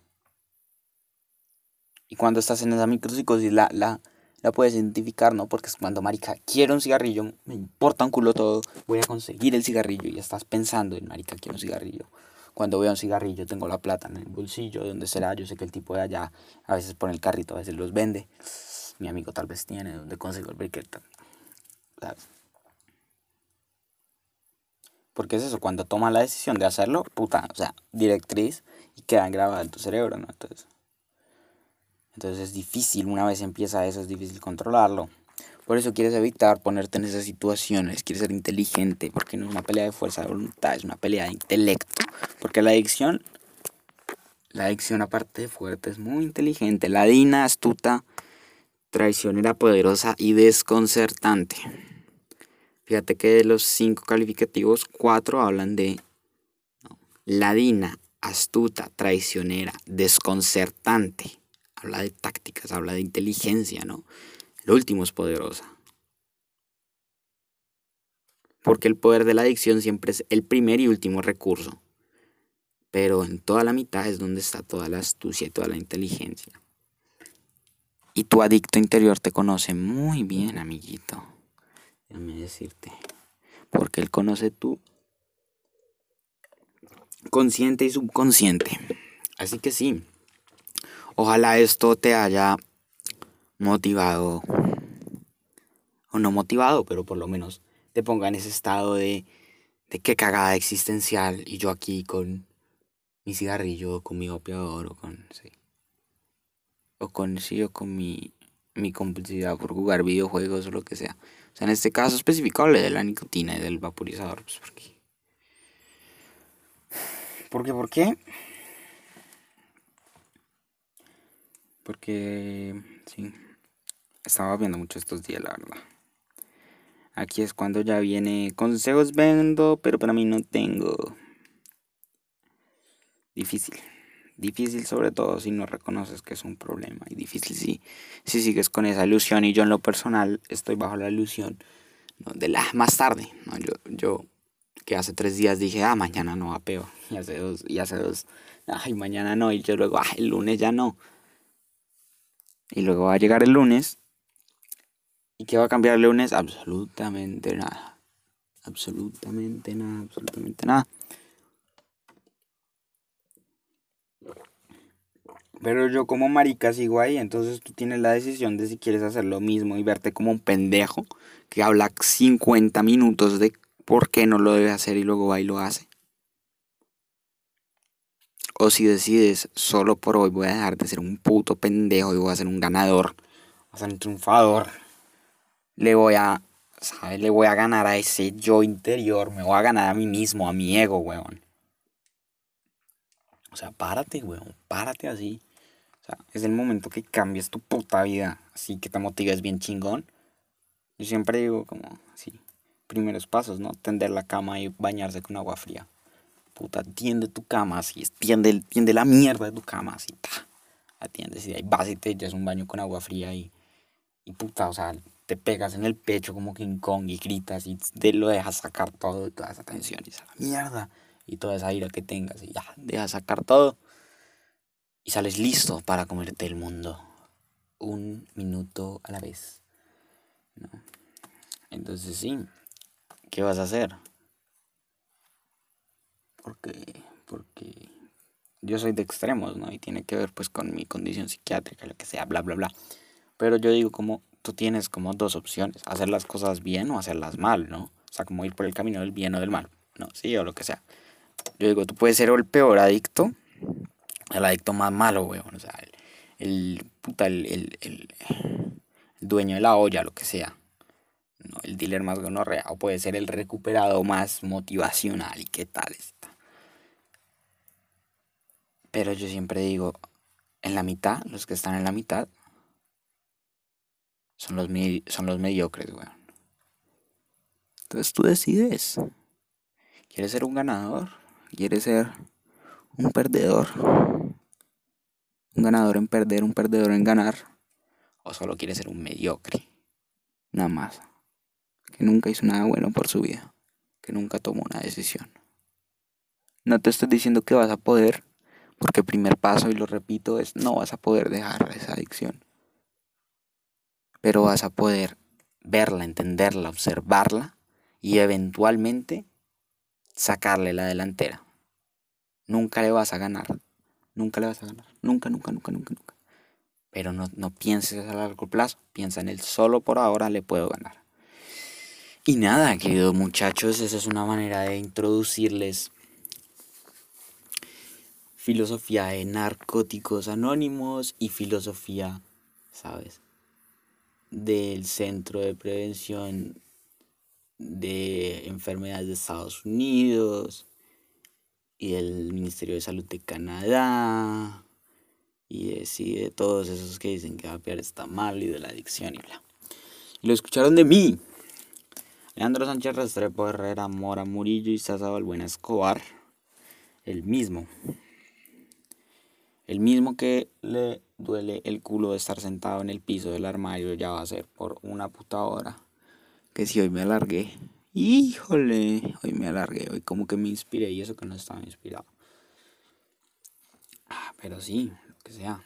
Y cuando estás en esa micropsicosis la, la, la puedes identificar, ¿no? Porque es cuando, marica, quiero un cigarrillo, me importa un culo todo, voy a conseguir el cigarrillo y estás pensando en, marica, quiero un cigarrillo cuando veo un cigarrillo tengo la plata en el bolsillo, ¿de dónde será? Yo sé que el tipo de allá a veces pone el carrito, a veces los vende. Mi amigo tal vez tiene, ¿dónde consigo el briquet? ¿Sabes? Porque es eso, cuando tomas la decisión de hacerlo, puta, o sea, directriz y queda grabada en tu cerebro, ¿no? Entonces, entonces es difícil, una vez empieza eso, es difícil controlarlo. Por eso quieres evitar ponerte en esas situaciones, quieres ser inteligente, porque no es una pelea de fuerza de voluntad, es una pelea de intelecto. Porque la adicción, la adicción aparte de fuerte es muy inteligente, ladina, astuta, traicionera, poderosa y desconcertante. Fíjate que de los cinco calificativos, cuatro hablan de ladina, astuta, traicionera, desconcertante. Habla de tácticas, habla de inteligencia, ¿no? Lo último es poderosa. Porque el poder de la adicción siempre es el primer y último recurso. Pero en toda la mitad es donde está toda la astucia y toda la inteligencia. Y tu adicto interior te conoce muy bien, amiguito. Déjame decirte. Porque él conoce tu consciente y subconsciente. Así que sí. Ojalá esto te haya motivado, o no motivado, pero por lo menos te ponga en ese estado de, de qué cagada existencial y yo aquí con mi cigarrillo, con mi opiador o con, sí. O con, sí, o con mi, mi compulsividad por jugar videojuegos o lo que sea. O sea, en este caso específico hablé de la nicotina y del vaporizador, pues porque... ¿Por qué? ¿Por qué? Porque, sí, estaba viendo mucho estos días, la verdad. Aquí es cuando ya viene consejos vendo, pero para mí no tengo. Difícil. Difícil sobre todo si no reconoces que es un problema. Y difícil si, si sigues con esa ilusión. Y yo en lo personal estoy bajo la ilusión de la más tarde. ¿no? Yo, yo que hace tres días dije, ah, mañana no va peor. Y hace dos, y hace dos, ay, mañana no. Y yo luego, ah, el lunes ya no. Y luego va a llegar el lunes. ¿Y qué va a cambiar el lunes? Absolutamente nada. Absolutamente nada, absolutamente nada. Pero yo como marica sigo ahí, entonces tú tienes la decisión de si quieres hacer lo mismo y verte como un pendejo que habla 50 minutos de por qué no lo debe hacer y luego va y lo hace. O si decides, solo por hoy voy a dejar de ser un puto pendejo y voy a ser un ganador, voy a ser un triunfador. Le voy a, ¿sabes? Le voy a ganar a ese yo interior, me voy a ganar a mí mismo, a mi ego, weón. O sea, párate, weón, párate así. O sea, es el momento que cambies tu puta vida, así que te motives bien chingón. Yo siempre digo como, sí, primeros pasos, ¿no? Tender la cama y bañarse con agua fría. Puta, tiende tu cama así, tiende, tiende la mierda de tu cama así, pa. Atiendes y ahí vas y te echas un baño con agua fría y, y puta, o sea, te pegas en el pecho como King Kong y gritas y te lo dejas sacar todo, toda esa tensión y esa mierda y toda esa ira que tengas y ya, dejas sacar todo y sales listo para comerte el mundo un minuto a la vez. ¿no? Entonces sí, ¿qué vas a hacer? Porque, porque yo soy de extremos, ¿no? Y tiene que ver pues con mi condición psiquiátrica, lo que sea, bla, bla, bla. Pero yo digo como tú tienes como dos opciones, hacer las cosas bien o hacerlas mal, ¿no? O sea, como ir por el camino del bien o del mal, ¿no? Sí, o lo que sea. Yo digo, tú puedes ser el peor adicto el adicto más malo, weón. O sea, el, puta, el, el, el, dueño de la olla, lo que sea. ¿no? El dealer más gonorrea. O puede ser el recuperado más motivacional. ¿Y qué tal está? Pero yo siempre digo, en la mitad, los que están en la mitad, son los, son los mediocres, weón. Entonces tú decides. ¿Quieres ser un ganador? ¿Quieres ser un perdedor? Un ganador en perder, un perdedor en ganar, o solo quiere ser un mediocre, nada más, que nunca hizo nada bueno por su vida, que nunca tomó una decisión. No te estoy diciendo que vas a poder, porque el primer paso, y lo repito, es no vas a poder dejar esa adicción, pero vas a poder verla, entenderla, observarla y eventualmente sacarle la delantera. Nunca le vas a ganar, Nunca le vas a ganar. Nunca, nunca, nunca, nunca, nunca. Pero no, no pienses a largo plazo. Piensa en el solo por ahora le puedo ganar. Y nada, queridos muchachos, esa es una manera de introducirles filosofía de narcóticos anónimos y filosofía, ¿sabes? Del Centro de Prevención de Enfermedades de Estados Unidos y el Ministerio de Salud de Canadá y de, todos esos que dicen que vapear está mal y de la adicción y bla. Y lo escucharon de mí. Leandro Sánchez Restrepo Herrera Mora Murillo y Sasa Balbuena Escobar. El mismo. El mismo que le duele el culo de estar sentado en el piso del armario ya va a ser por una puta hora. Que si hoy me alargué. Híjole, hoy me alargué, hoy como que me inspiré y eso que no estaba inspirado. Ah, pero sí, lo que sea.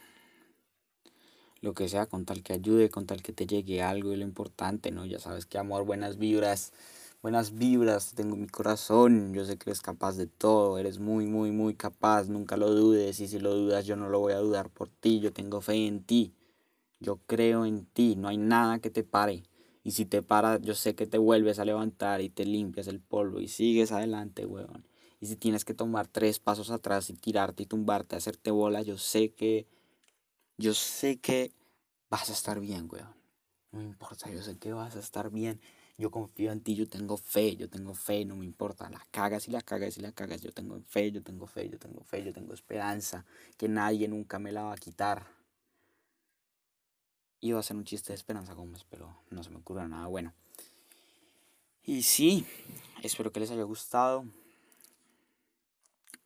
Lo que sea, con tal que ayude, con tal que te llegue algo y lo importante, ¿no? Ya sabes que amor, buenas vibras, buenas vibras, tengo mi corazón, yo sé que eres capaz de todo, eres muy, muy, muy capaz, nunca lo dudes y si lo dudas yo no lo voy a dudar por ti, yo tengo fe en ti, yo creo en ti, no hay nada que te pare Y si te paras, yo sé que te vuelves a levantar y te limpias el polvo y sigues adelante, weón. Y si tienes que tomar tres pasos atrás y tirarte y tumbarte, hacerte bola, yo sé que. Yo sé que vas a estar bien, weón. No me importa, yo sé que vas a estar bien. Yo confío en ti, yo tengo fe, yo tengo fe, no me importa. La cagas y la cagas y la cagas. Yo tengo fe, yo tengo fe, yo tengo fe, yo tengo esperanza. Que nadie nunca me la va a quitar. Iba a ser un chiste de Esperanza Gómez, pero no se me ocurre nada bueno. Y sí, espero que les haya gustado.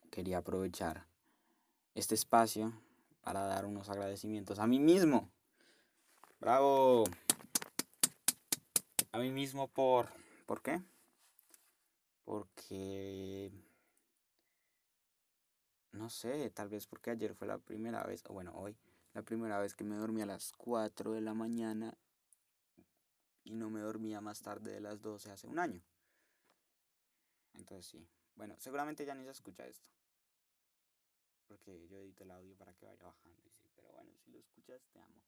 Quería aprovechar este espacio para dar unos agradecimientos a mí mismo. ¡Bravo! A mí mismo por... ¿Por qué? Porque... No sé, tal vez porque ayer fue la primera vez, o bueno, hoy la primera vez que me dormí a las 4 de la mañana y no me dormía más tarde de las 12 hace un año. Entonces sí. Bueno, seguramente ya ni se escucha esto. Porque yo edito el audio para que vaya bajando y sí. Pero bueno, si lo escuchas, te amo.